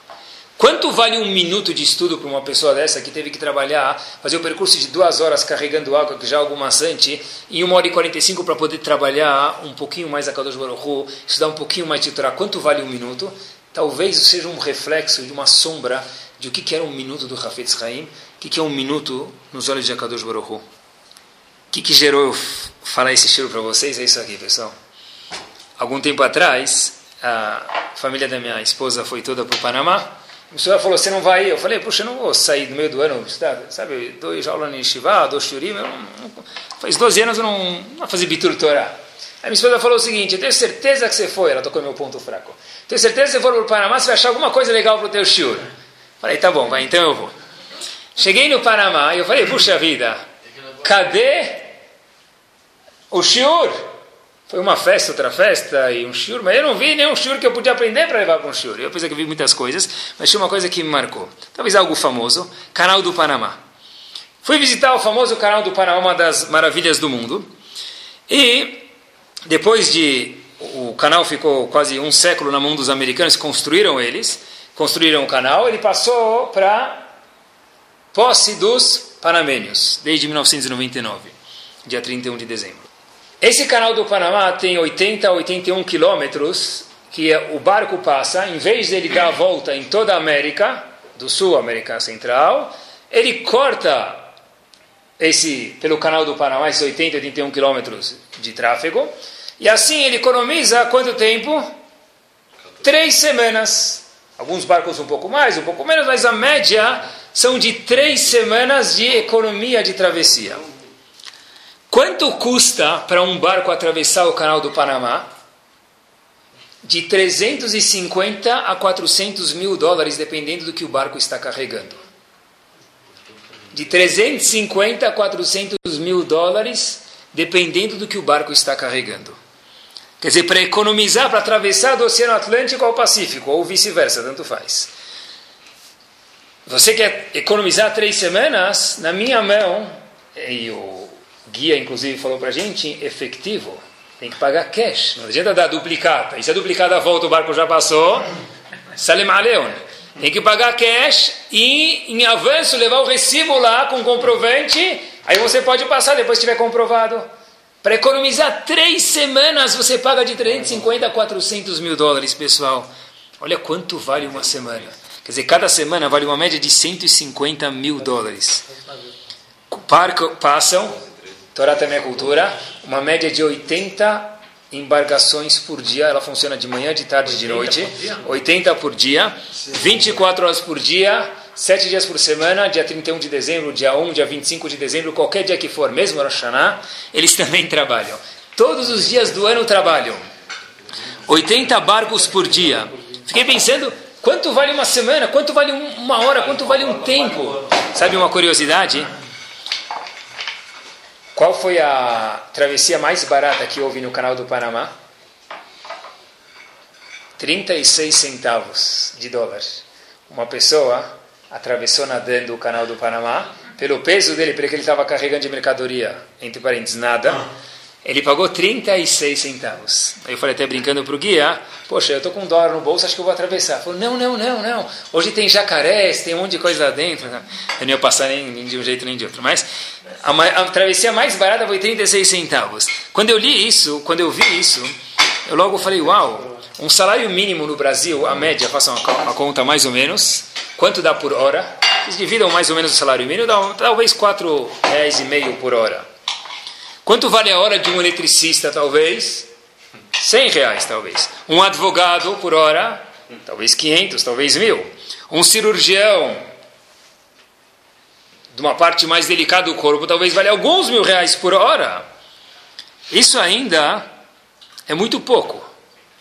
Quanto vale um minuto de estudo para uma pessoa dessa que teve que trabalhar, fazer o percurso de duas horas carregando água, que já é algo maçante, e uma hora e 45 para poder trabalhar um pouquinho mais a Kadosh Baruch estudar um pouquinho mais de Torá? Quanto vale um minuto? Talvez seja um reflexo de uma sombra de o que era um minuto do Hafetz Haim, o que é um minuto nos olhos de Akadosh Baruch Hu que, que gerou eu falar esse cheiro para vocês? É isso aqui, pessoal. Algum tempo atrás, a família da minha esposa foi toda para o Panamá. A pessoa falou, você não vai ir? Eu falei, puxa, eu não vou sair no meio do ano, sabe, dois aulas em Shiva, dois shurim, faz 12 anos eu não, não vou fazer bitur Torá. Aí minha esposa falou o seguinte, eu tenho certeza que você foi, ela tocou meu ponto fraco, tenho certeza que você for para o Panamá, você vai achar alguma coisa legal para o teu shiur. Falei, tá bom, vai, então eu vou. Cheguei no Panamá e eu falei, puxa vida, cadê o shiur foi uma festa, outra festa e um shiur, mas eu não vi nenhum shiur que eu podia aprender para levar para um shiur. Eu pensei que vi muitas coisas, mas tinha uma coisa que me marcou. Talvez algo famoso, Canal do Panamá. Fui visitar o famoso Canal do Panamá, uma das maravilhas do mundo. E depois de o canal ficou quase um século na mão dos americanos, construíram eles, construíram o canal, ele passou para posse dos panamênios, desde 1999, dia 31 de dezembro. Esse canal do Panamá tem 80 a 81 quilômetros que o barco passa, em vez de ele dar a volta em toda a América, do Sul, América Central, ele corta esse pelo canal do Panamá, esses 80, 81 quilômetros de tráfego, e assim ele economiza quanto tempo? Três semanas. Alguns barcos um pouco mais, um pouco menos, mas a média são de três semanas de economia de travessia. Quanto custa para um barco atravessar o canal do Panamá? De 350 a 400 mil dólares, dependendo do que o barco está carregando. de 350 a 400 mil dólares, dependendo do que o barco está carregando. Quer dizer, para economizar, para atravessar do Oceano Atlântico ao Pacífico, ou vice-versa, tanto faz. Você quer economizar três semanas? Na minha mão, e o guia inclusive falou para a gente, efetivo, tem que pagar cash. Não adianta dar duplicata. E se a duplicata volta, o barco já passou. Salim Aleon. Tem que pagar cash e, em avanço, levar o recibo lá com comprovante. Aí você pode passar depois que tiver comprovado. Para economizar três semanas, você paga de 350 a 400 mil dólares, pessoal. Olha quanto vale uma semana. Quer dizer, cada semana vale uma média de 150 mil dólares. Parco, passam, Torá também é cultura, uma média de 80 embarcações por dia. Ela funciona de manhã, de tarde, de noite. 80 por dia, 24 horas por dia, 7 dias por semana, dia 31 de dezembro, dia 1, dia 25 de dezembro, qualquer dia que for, mesmo Rosh Hashanah, eles também trabalham. Todos os dias do ano trabalham. 80 barcos por dia. Fiquei pensando, quanto vale uma semana? Quanto vale uma hora? Quanto vale um tempo? Sabe uma curiosidade? Qual foi a travessia mais barata que houve no canal do Panamá? 36 centavos de dólar. Uma pessoa atravessou nadando o canal do Panamá, pelo peso dele, pelo que ele estava carregando de mercadoria, entre parênteses, nada, ele pagou 36 centavos. Aí eu falei até brincando para o guia, poxa, eu estou com um dólar no bolso, acho que eu vou atravessar. Falou, não, não, não, não. Hoje tem jacarés, tem um monte de coisa lá dentro. Eu não ia passar nem, nem de um jeito nem de outro. Mas a, a, travessia mais barata foi 36 centavos. Quando eu li isso, quando eu vi isso, eu logo falei, uau, um salário mínimo no Brasil, a média, façam a, a conta mais ou menos, quanto dá por hora? Eles dividam mais ou menos o salário mínimo, dá talvez R$ reais e meio por hora. Quanto vale a hora de um eletricista, talvez? 100 reais, talvez. Um advogado por hora? Talvez 500, talvez mil. Um cirurgião de uma parte mais delicada do corpo, talvez vale alguns mil reais por hora. Isso ainda é muito pouco.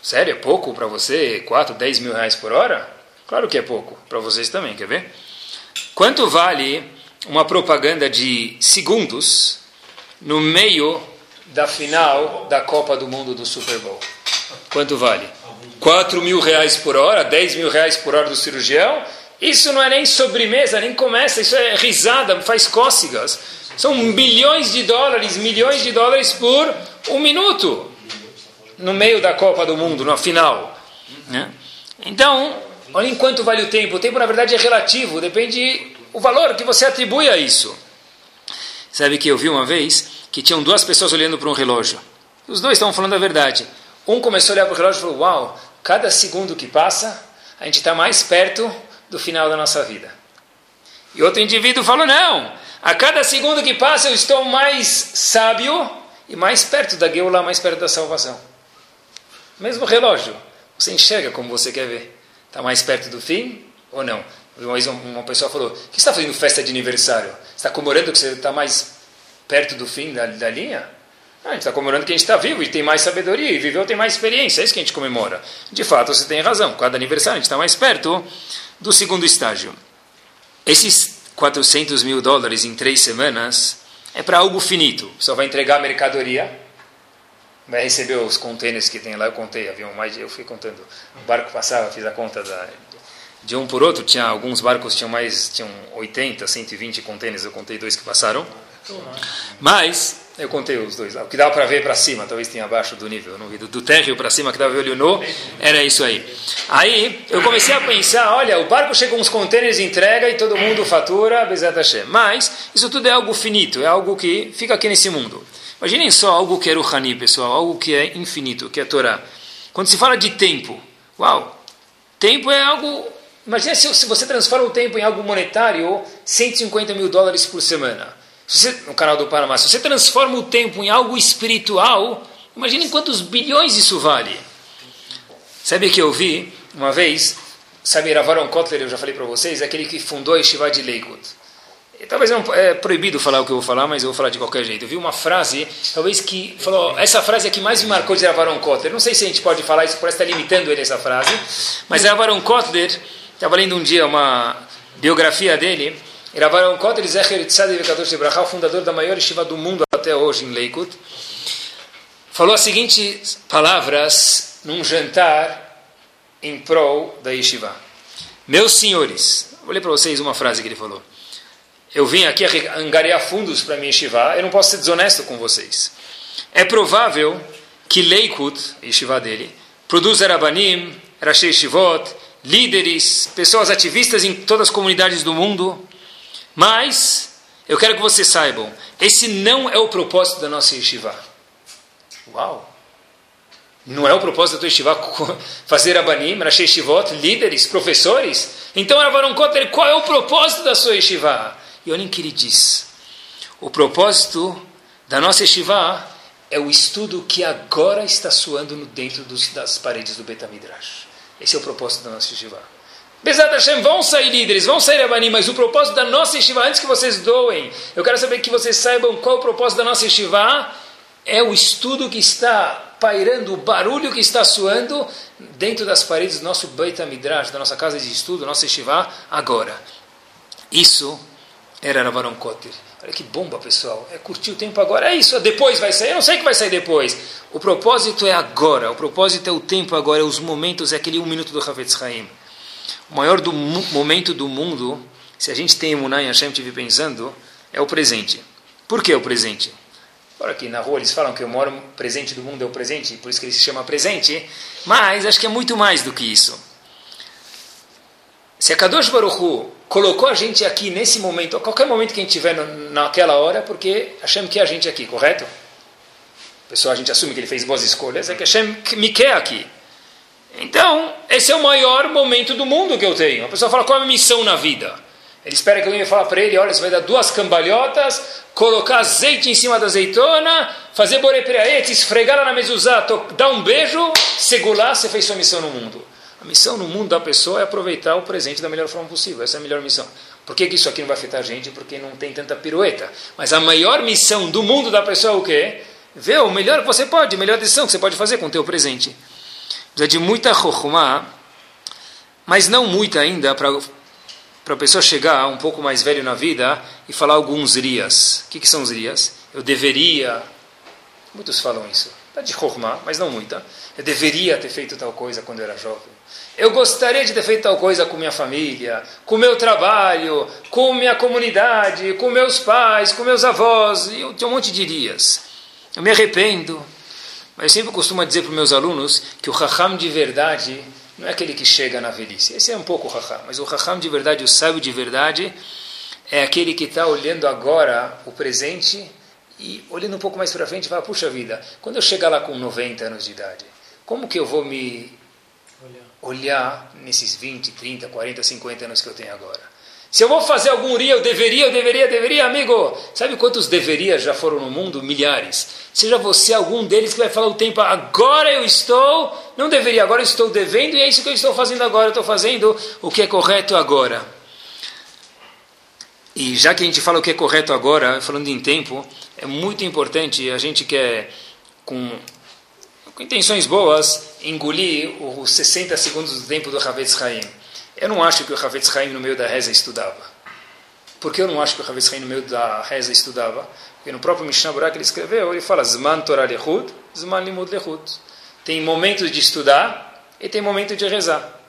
Sério, é pouco para você? 4, 10 mil reais por hora? Claro que é pouco. Para vocês também, quer ver? Quanto vale uma propaganda de segundos no meio da final da Copa do Mundo do Super Bowl. Quanto vale? 4 mil reais por hora, 10 mil reais por hora do cirurgião. Isso não é nem sobremesa, nem começa, isso é risada, faz cócegas. São bilhões de dólares, milhões de dólares por um minuto no meio da Copa do Mundo, na final. Né? Então, olha em quanto vale o tempo. O tempo, na verdade, é relativo, depende o valor que você atribui a isso. Sabe que eu vi uma vez que tinham duas pessoas olhando para um relógio. Os dois estavam falando a verdade. Um começou a olhar para o relógio e falou: Uau, cada segundo que passa, a gente está mais perto do final da nossa vida. E outro indivíduo falou: Não, a cada segundo que passa eu estou mais sábio e mais perto da Geulah, mais perto da salvação. Mesmo relógio, você enxerga como você quer ver. Está mais perto do fim ou não? Uma uma pessoa falou: que está fazendo festa de aniversário? Está comemorando que você está mais perto do fim da, da linha? Ah, a gente está comemorando que a gente está vivo e tem mais sabedoria e viveu, tem mais experiência. É isso que a gente comemora. De fato, você tem razão. Cada aniversário a gente está mais perto do segundo estágio. Esses 400 mil dólares em três semanas é para algo finito. Só vai entregar a mercadoria, vai receber os contêineres que tem lá. Eu contei, havia mais, eu fui contando. O barco passava, fiz a conta da, de um por outro, tinha alguns barcos tinham mais, tinham 80, 120 contêineres, eu contei dois que passaram. Mas, eu contei os dois o que dava para ver para cima, talvez tenha abaixo do nível, no do, do térreo para cima que dava olho nu, era isso aí. Aí, eu comecei a pensar, olha, o barco chega com uns contêineres, entrega e todo mundo fatura, Bezat Hashem. Mas, isso tudo é algo finito, é algo que fica aqui nesse mundo. Imaginem só algo que é Ruhani, pessoal, algo que é infinito, que é a Torá. Quando se fala de tempo, uau, tempo é algo Imagina se, se você transforma o tempo em algo monetário, 150 mil dólares por semana. Você, no canal do Panamá, se você transforma o tempo em algo espiritual, imagine quantos bilhões isso vale. Sabe que eu vi uma vez, sabe Ravaron Kotler, eu já falei para vocês, é aquele que fundou a Yeshiva de Lakewood. E, talvez não, é proibido falar o que eu vou falar, mas eu vou falar de qualquer jeito. Eu vi uma frase, talvez que falou, essa frase é que mais me marcou de Ravaron Kotler. Não sei se a gente pode falar isso, parece estar limitando ele essa frase, mas Ravaron Kotler Estava lendo um dia uma biografia dele. Ravaron Kotel Zecher Tzadi Vekadosh Ibrahá, o fundador da maior estiva do mundo até hoje em Leikut, falou as seguintes palavras num jantar em prol da yeshiva. Meus senhores, vou ler para vocês uma frase que ele falou. Eu vim aqui angariar fundos para minha yeshiva, eu não posso ser desonesto com vocês. É provável que Leikut, a dele, produza Rabanim, Rashi Shivot, líderes, pessoas ativistas em todas as comunidades do mundo, mas eu quero que vocês saibam, esse não é o propósito da nossa yeshiva. Uau! Não é o propósito da tua yeshiva fazer abanim, rashi shivot, líderes, professores? Então, Ravaron Kotter, qual é o propósito da sua yeshiva? E olhem o que ele diz. O propósito da nossa yeshiva é o estudo que agora está soando dentro dos, das paredes do Betamidrash. Esse é o propósito da nossa yeshiva. Bezat Hashem, vão sair líderes, vão sair abanim, mas o propósito da nossa yeshiva, antes que vocês doem, eu quero saber que vocês saibam qual o propósito da nossa yeshiva, é o estudo que está pairando, o barulho que está soando dentro das paredes do nosso Beit HaMidrash, da nossa casa de estudo, nossa yeshiva, agora. Isso era Ravaron Kotter. Olha que bomba, pessoal. É curtir o tempo agora. É isso, depois vai sair. Eu não sei o que vai sair depois. O propósito é agora. O propósito é o tempo agora, é os momentos, é aquele um minuto do Havetz Haim. O maior do momento do mundo, se a gente tem Emuná em Hashem, tive pensando, é o presente. Por que o presente? Agora aqui na rua eles falam que o maior presente do mundo é o presente, por isso que ele se chama presente, mas acho que é muito mais do que isso. Se a Kadosh Baruch Hu colocou a gente aqui nesse momento, a qualquer momento que a gente tiver naquela hora, porque Hashem quer a gente aqui, correto? Pessoal, a gente assume que ele fez boas escolhas, é que Hashem me quer aqui. Então, esse é o maior momento do mundo que eu tenho. A pessoa fala, qual é a missão na vida? Ele espera que alguém me fale para ele, olha, você vai dar duas cambalhotas, colocar azeite em cima da azeitona, fazer borepreaete, esfregar ela na mezuzá, dar um beijo, segurar, você fez sua missão no mundo. A missão no mundo da pessoa é aproveitar o presente da melhor forma possível. Essa é a melhor missão. Por que, que isso aqui não vai afetar a gente? Porque não tem tanta pirueta. Mas a maior missão do mundo da pessoa é o quê? Ver o melhor que você pode, a melhor decisão que você pode fazer com o teu presente. Precisa de muita chokhmah, mas não muita ainda para para a pessoa chegar um pouco mais velho na vida e falar alguns rias. O que, que são os rias? Eu deveria, muitos falam isso, tá de chokhmah, mas não muita. Eu deveria ter feito tal coisa quando eu era jovem. Eu gostaria de ter feito tal coisa com minha família, com meu trabalho, com minha comunidade, com meus pais, com meus avós. E eu um monte de rias. Eu me arrependo. Mas eu sempre costumo dizer para os meus alunos que o raham de verdade não é aquele que chega na velhice. Esse é um pouco o raham. Mas o raham de verdade, o sábio de verdade, é aquele que está olhando agora o presente e olhando um pouco mais para frente, fala, puxa vida, quando eu chegar lá com 90 anos de idade, como que eu vou me olhar nesses 20, 30, 40, 50 anos que eu tenho agora? Se eu vou fazer algum ria, eu deveria, eu deveria, deveria, amigo. Sabe quantos deverias já foram no mundo? Milhares. Seja você algum deles que vai falar o tempo, agora eu estou, não deveria, agora eu estou devendo, e é isso que eu estou fazendo agora, eu estou fazendo o que é correto agora. E já que a gente fala o que é correto agora, falando em tempo, é muito importante, a gente quer, com, com intenções boas, engolir os 60 segundos do tempo do Havetz Haim. Eu não acho que o Havetz Haim no meio da reza estudava. Por que eu não acho que o Havetz Haim no meio da reza estudava? Porque no próprio Mishnah Burak ele escreveu, ele fala Zman Torah Lechut, Zman Limud Lechut. Tem momentos de estudar e tem momento de rezar.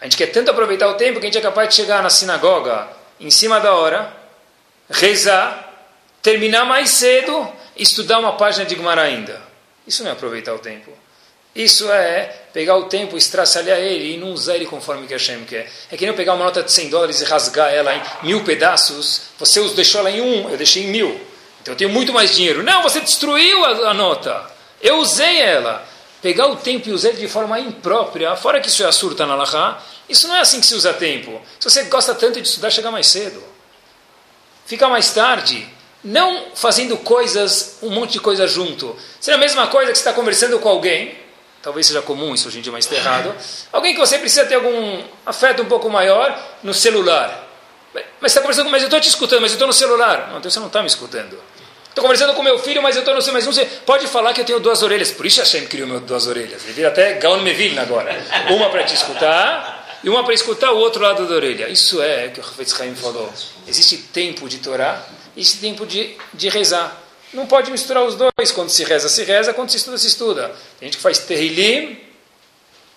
A gente quer tanto aproveitar o tempo que a gente é capaz de chegar na sinagoga em cima da hora, rezar, terminar mais cedo estudar uma página de Gemara ainda. Isso não é aproveitar o tempo. Isso é pegar o tempo, estraçalhar ele e não usar ele conforme que Hashem quer. É que nem eu pegar uma nota de 100 dólares e rasgar ela em mil pedaços. Você os deixou ela em um, eu deixei em mil. Então eu tenho muito mais dinheiro. Não, você destruiu a, a nota. Eu usei ela. Pegar o tempo e usar ele de forma imprópria, fora que isso é surta na Lahá, isso não é assim que se usa tempo. Se você gosta tanto de estudar, chega mais cedo. Fica mais tarde. Não fazendo coisas, um monte de coisa junto. Seria a mesma coisa que você está conversando com alguém talvez seja comum isso hoje em dia, mas está errado. Alguém que você precisa ter algum afeto um pouco maior no celular. Mas está conversando, mas eu estou te escutando, mas eu estou no celular. Não, então você não está me escutando. Estou conversando com meu filho, mas eu estou no celular. Pode falar que eu tenho duas orelhas. Por isso Hashem criou meu duas orelhas. Ele vira até Gaon Mevilna agora. Uma para te escutar e uma para escutar o outro lado da orelha. Isso é o que o Hafetz Haim falou. Existe tempo de Torá e existe tempo de, de rezar. Não pode misturar os dois. Quando se reza, se reza. Quando se estuda, se estuda. Tem gente que faz Terrilim,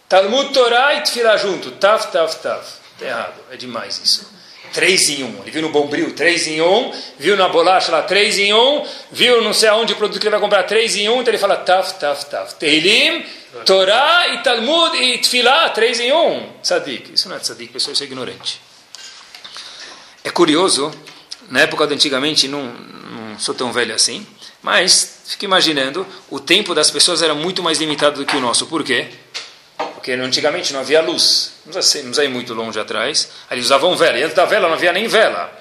Talmud Torá e Tfilah junto. Tav, tav, tav. Está errado. É demais isso. Três em um. Ele viu no Bombril, três em um. Viu na bolacha lá, três em um. Viu não sei aonde o produto que ele vai comprar, três em um. Então ele fala tav, tav, tav. Tehillim, Torá e Talmud e Tfilah, três em um. Tzadik. Isso não é tzadik, pessoal, isso é ignorante. É curioso, na época de antigamente, não, não sou tão velho assim, mas fico imaginando, o tempo das pessoas era muito mais limitado do que o nosso. Por quê? Porque antigamente não havia luz. Não precisa, ir muito longe atrás. Eles usavam vela. E antes da vela não havia nem vela.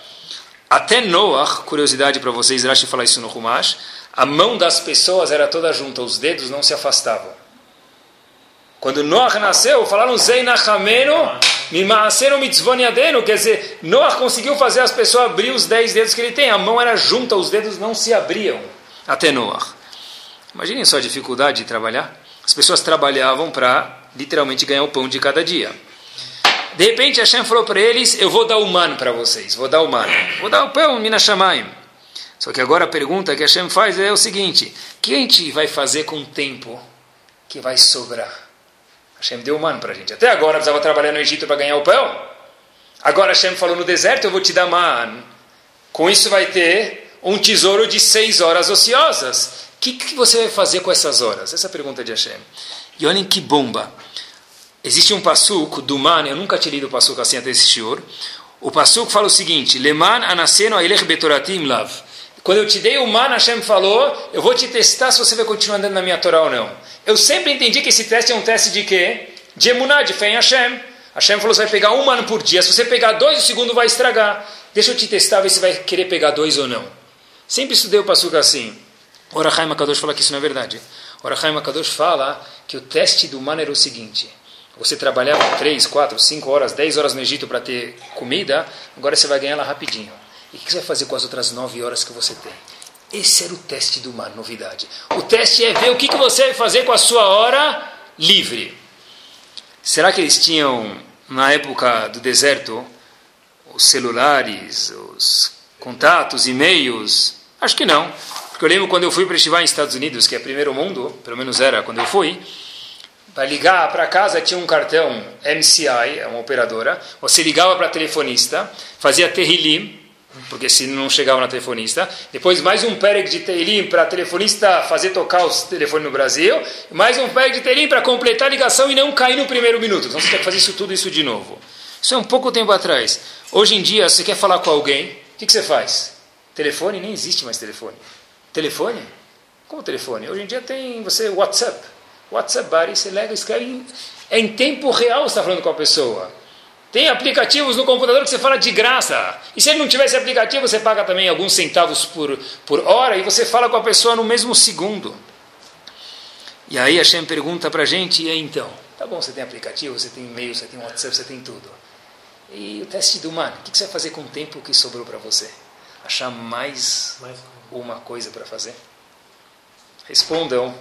Até Noah, curiosidade para vocês, Rashi falar isso no Humash, a mão das pessoas era toda junta, os dedos não se afastavam. Quando Noah nasceu, falaram Zei Quer dizer, Noah conseguiu fazer as pessoas abrir os dez dedos que ele tem. A mão era junta, os dedos não se abriam. Até Noah. Imaginem só a dificuldade de trabalhar. As pessoas trabalhavam para literalmente ganhar o pão de cada dia. De repente Hashem falou para eles: Eu vou dar o man para vocês, vou dar o man, vou dar o pão, Minashamayim. Só que agora a pergunta que Hashem faz é o seguinte: O que a gente vai fazer com o tempo que vai sobrar? Hashem deu o man para a gente. Até agora precisava trabalhar no Egito para ganhar o pão. Agora Hashem falou no deserto: Eu vou te dar man. Com isso vai ter um tesouro de seis horas ociosas. O que, que você vai fazer com essas horas? Essa é a pergunta de Hashem. E olhem que bomba. Existe um passuco do man, eu nunca tinha lido o passuco assim até esse shiur. O passuco fala o seguinte: Leman anaseno ailech betoratim lav. Quando eu te dei o man, Hashem falou, eu vou te testar se você vai continuar andando na minha Torá ou não. Eu sempre entendi que esse teste é um teste de quê? De emuná, de fé em Hashem. Hashem falou, você vai pegar um man por dia. Se você pegar dois, o segundo vai estragar. Deixa eu te testar, ver se vai querer pegar dois ou não. Sempre estudei o passuco assim. Ora Haim Kadosh fala que isso não é verdade. Ora Haim Kadosh fala que o teste do man era o seguinte. Você trabalhava 3, 4, 5 horas, 10 horas no Egito para ter comida, agora você vai ganhar ela rapidinho. E o que você vai fazer com as outras 9 horas que você tem? Esse era o teste do mar, novidade. O teste é ver o que, você vai fazer com a sua hora livre. Será que eles tinham, na época do deserto, os celulares, os contatos, e-mails? Acho que não. Porque eu lembro quando eu fui para estivar nos Estados Unidos, que é primeiro mundo, pelo menos era quando eu fui, para ligar para casa tinha um cartão MCI, é uma operadora. Você ligava para telefonista, fazia terrilim, porque se não chegava na telefonista. Depois mais um pereg de terrilim para a telefonista fazer tocar os telefones no Brasil. Mais um pereg de terrilim para completar a ligação e não cair no primeiro minuto. Então você tem que fazer isso tudo isso de novo. Isso é um pouco tempo atrás. Hoje em dia, você quer falar com alguém, o que, que você faz? Telefone? Nem existe mais telefone. Telefone? Como telefone? Hoje em dia tem você WhatsApp. WhatsApp Buddy, você lega, escreve, é em tempo real você está falando com a pessoa. Tem aplicativos no computador que você fala de graça. E se ele não tivesse aplicativo, você paga também alguns centavos por, por hora e você fala com a pessoa no mesmo segundo. E aí a Shem pergunta para a gente, e aí então? Tá bom, você tem aplicativo, você tem e-mail, você tem WhatsApp, você tem tudo. E o teste do man, o que você vai fazer com o tempo que sobrou para você? Achar mais, mais uma coisa para fazer? Respondam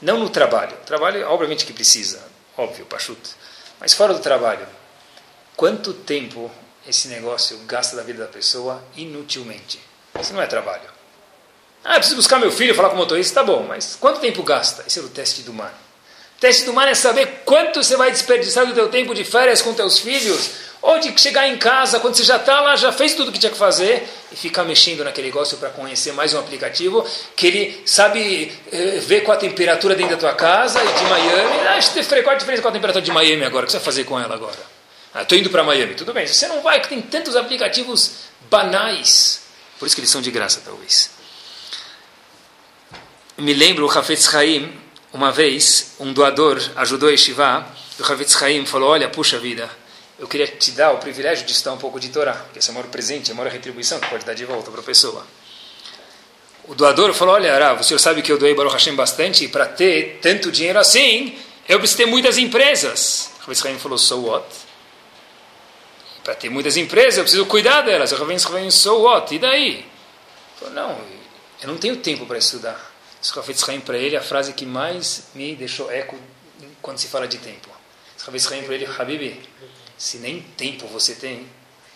não no trabalho. Trabalho, obviamente que precisa, óbvio, pachuto. Mas fora do trabalho, quanto tempo esse negócio gasta da vida da pessoa inutilmente? Isso não é trabalho. Ah, preciso buscar meu filho, falar com o motorista, tá bom, mas quanto tempo gasta? Esse é o teste do mar. Teste do mar é saber quanto você vai desperdiçar do teu tempo de férias com teus filhos, ou de chegar em casa, quando você já está lá, já fez tudo o que tinha que fazer, e ficar mexendo naquele negócio para conhecer mais um aplicativo, que ele sabe eh, ver qual a temperatura dentro da tua casa, e de Miami, ah, qual a diferença com a temperatura de Miami agora, o que você vai fazer com ela agora? Ah, estou indo para Miami, tudo bem, você não vai, que tem tantos aplicativos banais, por isso que eles são de graça talvez. Me lembro o Hafetz Haim, uma vez, um doador ajudou a Yeshiva, o Hafetz Haim falou, olha, puxa vida, eu queria te dar o privilégio de estudar um pouco de Torá, que esse é o maior presente, a maior retribuição que pode dar de volta para a pessoa. O doador falou, olha, Arav, o senhor sabe que eu doei Baruch Hashem bastante, e para ter tanto dinheiro assim, eu preciso ter muitas empresas. O Rav falou, so what? Para ter muitas empresas, eu preciso cuidar delas. O Rav falou, so what? E daí? Ele falou, não, eu não tenho tempo para estudar. Eu fiz para ele, a frase que mais me deixou eco quando se fala de tempo. Talvez Haim para ele, Habibi, se nem tempo você tem,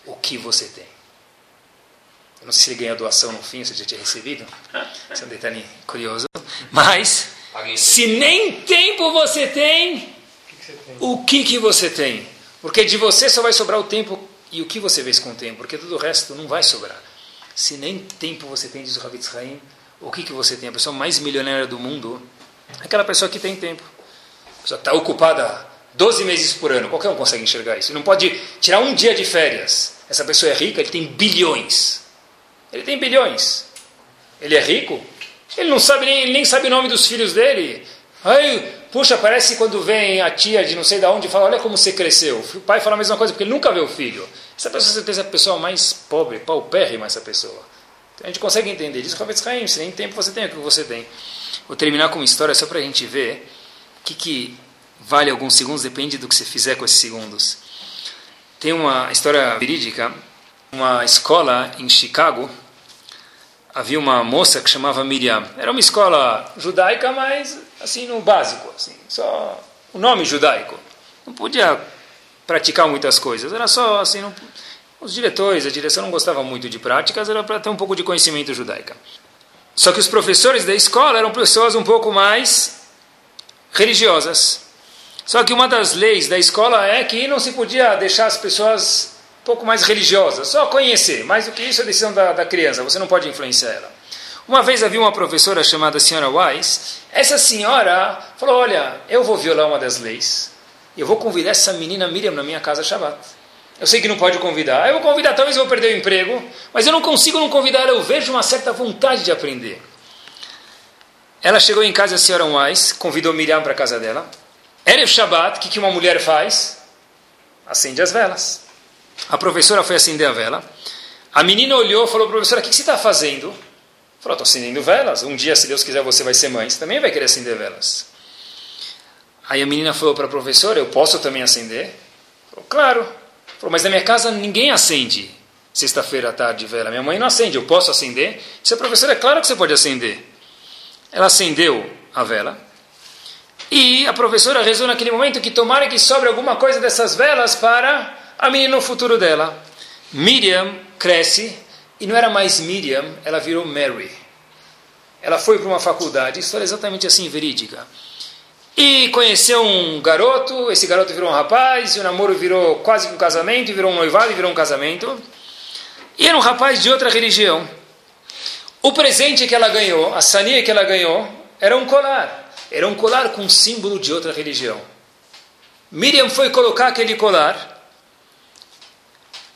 o que você tem? Eu não sei se ele ganhou doação no fim, se ele já tinha recebido. Isso é um detalhe curioso. Mas, se nem tempo você tem, o que, que você tem? Porque de você só vai sobrar o tempo e o que você vê com o tempo, porque todo o resto não vai sobrar. Se nem tempo você tem, diz o Ravitz Haim, o que, que você tem? A pessoa mais milionária do mundo é aquela pessoa que tem tempo. A pessoa está ocupada 12 meses por ano. Qualquer um consegue enxergar isso. Ele não pode tirar um dia de férias. Essa pessoa é rica, ele tem bilhões. Ele tem bilhões. Ele é rico? Ele não sabe nem, ele nem sabe o nome dos filhos dele. Ai, puxa, parece quando vem a tia de não sei de onde e fala, olha como você cresceu. O pai fala a mesma coisa, porque ele nunca vê o filho. Essa pessoa, certeza, é a pessoa mais pobre, paupérrima essa pessoa. A gente consegue entender. Diz Ravetz Haim, se nem tempo você tem, o que você tem. Vou terminar com uma história só para a gente ver o que, que vale alguns segundos, depende do que você fizer com esses segundos. Tem uma história verídica, uma escola em Chicago, havia uma moça que chamava Miriam. Era uma escola judaica, mas assim no básico, assim, só o nome judaico. Não podia praticar muitas coisas, era só assim, não, os diretores, a direção não gostava muito de práticas, era para ter um pouco de conhecimento judaica. Só que os professores da escola eram pessoas um pouco mais religiosas. Só que uma das leis da escola é que não se podia deixar as pessoas um pouco mais religiosas, só conhecer. Mais do que isso é decisão da, da criança, você não pode influenciar ela. Uma vez havia uma professora chamada senhora Wise. Essa senhora falou: Olha, eu vou violar uma das leis. Eu vou convidar essa menina Miriam na minha casa Shabbat. Eu sei que não pode convidar. Eu vou convidar, talvez eu vou perder o emprego, mas eu não consigo não convidar. Eu vejo uma certa vontade de aprender. Ela chegou em casa, a senhora Wise, convidou Miriam para a casa dela. Erev Shabbat, o que, que uma mulher faz? Acende as velas. A professora foi acender a vela. A menina olhou e falou, professora, o que, que você está fazendo? Estou acendendo velas. Um dia, se Deus quiser, você vai ser mãe. Você também vai querer acender velas. Aí a menina falou para a professora, eu posso também acender? Falou, claro. Falou, mas na minha casa ninguém acende sexta-feira à tarde vela. Minha mãe não acende, eu posso acender? Disse a professora, é claro que você pode acender. Ela acendeu a vela. E a professora rezou naquele momento que tomara que sobre alguma coisa dessas velas para a menina no futuro dela. Miriam cresce e não era mais Miriam, ela virou Mary. Ela foi para uma faculdade, história exatamente assim, verídica. E conheceu um garoto, esse garoto virou um rapaz, e o namoro virou quase um casamento, virou um noivado, virou um casamento. E era um rapaz de outra religião. O presente que ela ganhou, a sania que ela ganhou, era um colar. Era um colar com símbolo de outra religião. Miriam foi colocar aquele colar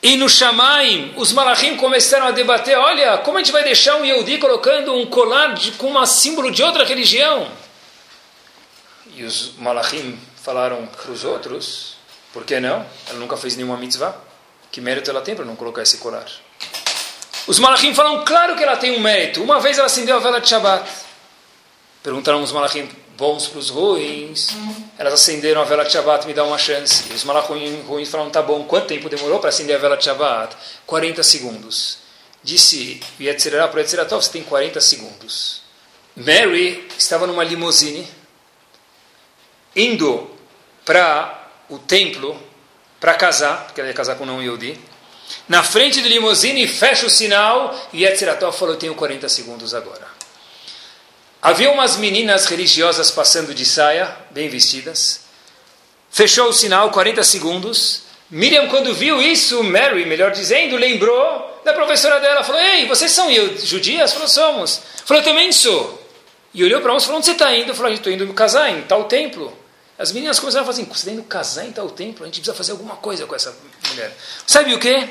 e no Shamaim, os malachim começaram a debater: olha, como a gente vai deixar um Yehudi colocando um colar de, com um símbolo de outra religião? E os malachim falaram para os outros: por que não? Ela nunca fez nenhuma mitzvah. Que mérito ela tem para não colocar esse colar? Os malachim falaram: claro que ela tem um mérito. Uma vez ela acendeu a vela de Shabbat. Perguntaram os malachim: bons para os ruins. Elas acenderam a vela de Shabbat, me dá uma chance. E os malachim ruins falaram, tá bom, quanto tempo demorou para acender a vela de Shabbat? 40 segundos. Disse Yetzirah para Yetziratov, você tem 40 segundos. Mary estava numa limusine, indo para o templo, para casar, porque ela ia casar com um Yehudi. Na frente do limusine, fecha o sinal, e Yetziratov falou, eu tenho 40 segundos agora. Havia umas meninas religiosas passando de saia, bem vestidas. Fechou o sinal, 40 segundos. Miriam, quando viu isso, Mary, melhor dizendo, lembrou da professora dela. Falou, ei, vocês são judias? Falou, somos. Falou, também sou. E olhou para uns e falou, onde você está indo? Falou, estou indo casar em tal templo. As meninas começaram a falar assim, você está indo casar em tal templo? A gente precisa fazer alguma coisa com essa mulher. Sabe o que?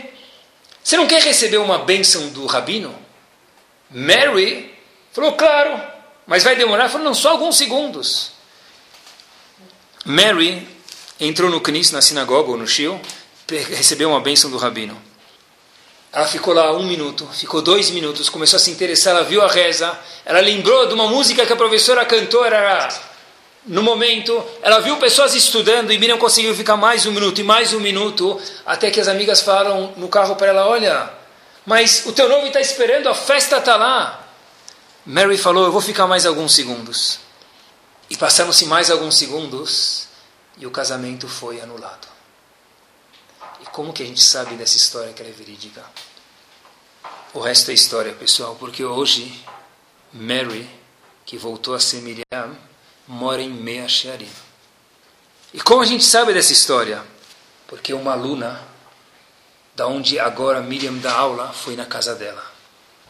Você não quer receber uma bênção do rabino? Mary falou, claro. Mas vai demorar? Falou, não, só alguns segundos. Mary entrou no Knis, na sinagoga ou no Shio, recebeu uma bênção do rabino. Ela ficou lá um minuto, ficou dois minutos, começou a se interessar, ela viu a reza, ela lembrou de uma música que a professora cantou, era no momento, ela viu pessoas estudando e Miriam conseguiu ficar mais um minuto e mais um minuto, até que as amigas falaram no carro para ela, olha, mas o teu noivo está esperando, a festa está lá. Mary falou: Eu vou ficar mais alguns segundos. E passaram-se mais alguns segundos. e o casamento foi anulado. E como que a gente sabe dessa história que ela é verídica? O resto é história, pessoal, porque hoje Mary, que voltou a ser Miriam, mora em Mea Shearim. E como a gente sabe dessa história? Porque uma aluna, da onde agora Miriam dá aula, foi na casa dela.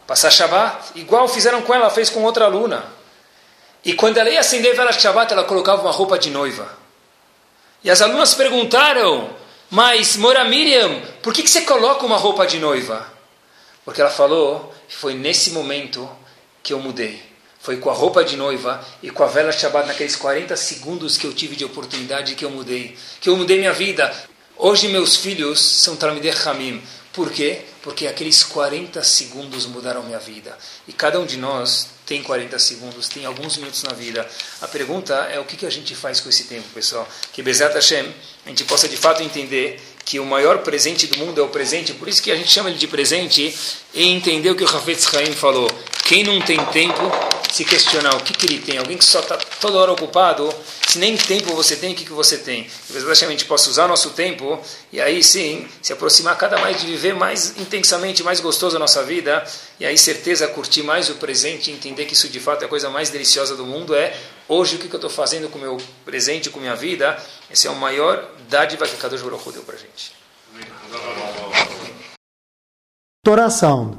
Passar Shabbat, igual fizeram com ela, fez com outra aluna. E quando ela ia acender vela de Shabbat, ela colocava uma roupa de noiva. E as alunas perguntaram, mas Mora Miriam, por que, que você coloca uma roupa de noiva? Porque ela falou, foi nesse momento que eu mudei. Foi com a roupa de noiva e com a vela Shabbat, naqueles 40 segundos que eu tive de oportunidade, que eu mudei. Que eu mudei minha vida. Hoje meus filhos são Talmidei Hamim. Por quê? Porque aqueles 40 segundos mudaram minha vida. E cada um de nós tem 40 segundos, tem alguns minutos na vida. A pergunta é o que a gente faz com esse tempo, pessoal. Que Bezat Hashem, a gente possa de fato entender que o maior presente do mundo é o presente, por isso que a gente chama ele de presente, e entender o que o Hafetz Haim falou. Quem não tem tempo, se questionar o que, que ele tem. Alguém que só está toda hora ocupado, se nem tempo você tem, o que, que você tem? Que a gente possa usar nosso tempo e aí sim se aproximar cada mais de viver mais intensamente, mais gostoso a nossa vida e aí certeza curtir mais o presente e entender que isso de fato é a coisa mais deliciosa do mundo é hoje o que, que eu estou fazendo com o meu presente, com minha vida. Esse é o maior dádiva que Kadosh Baruch deu para gente. Sound,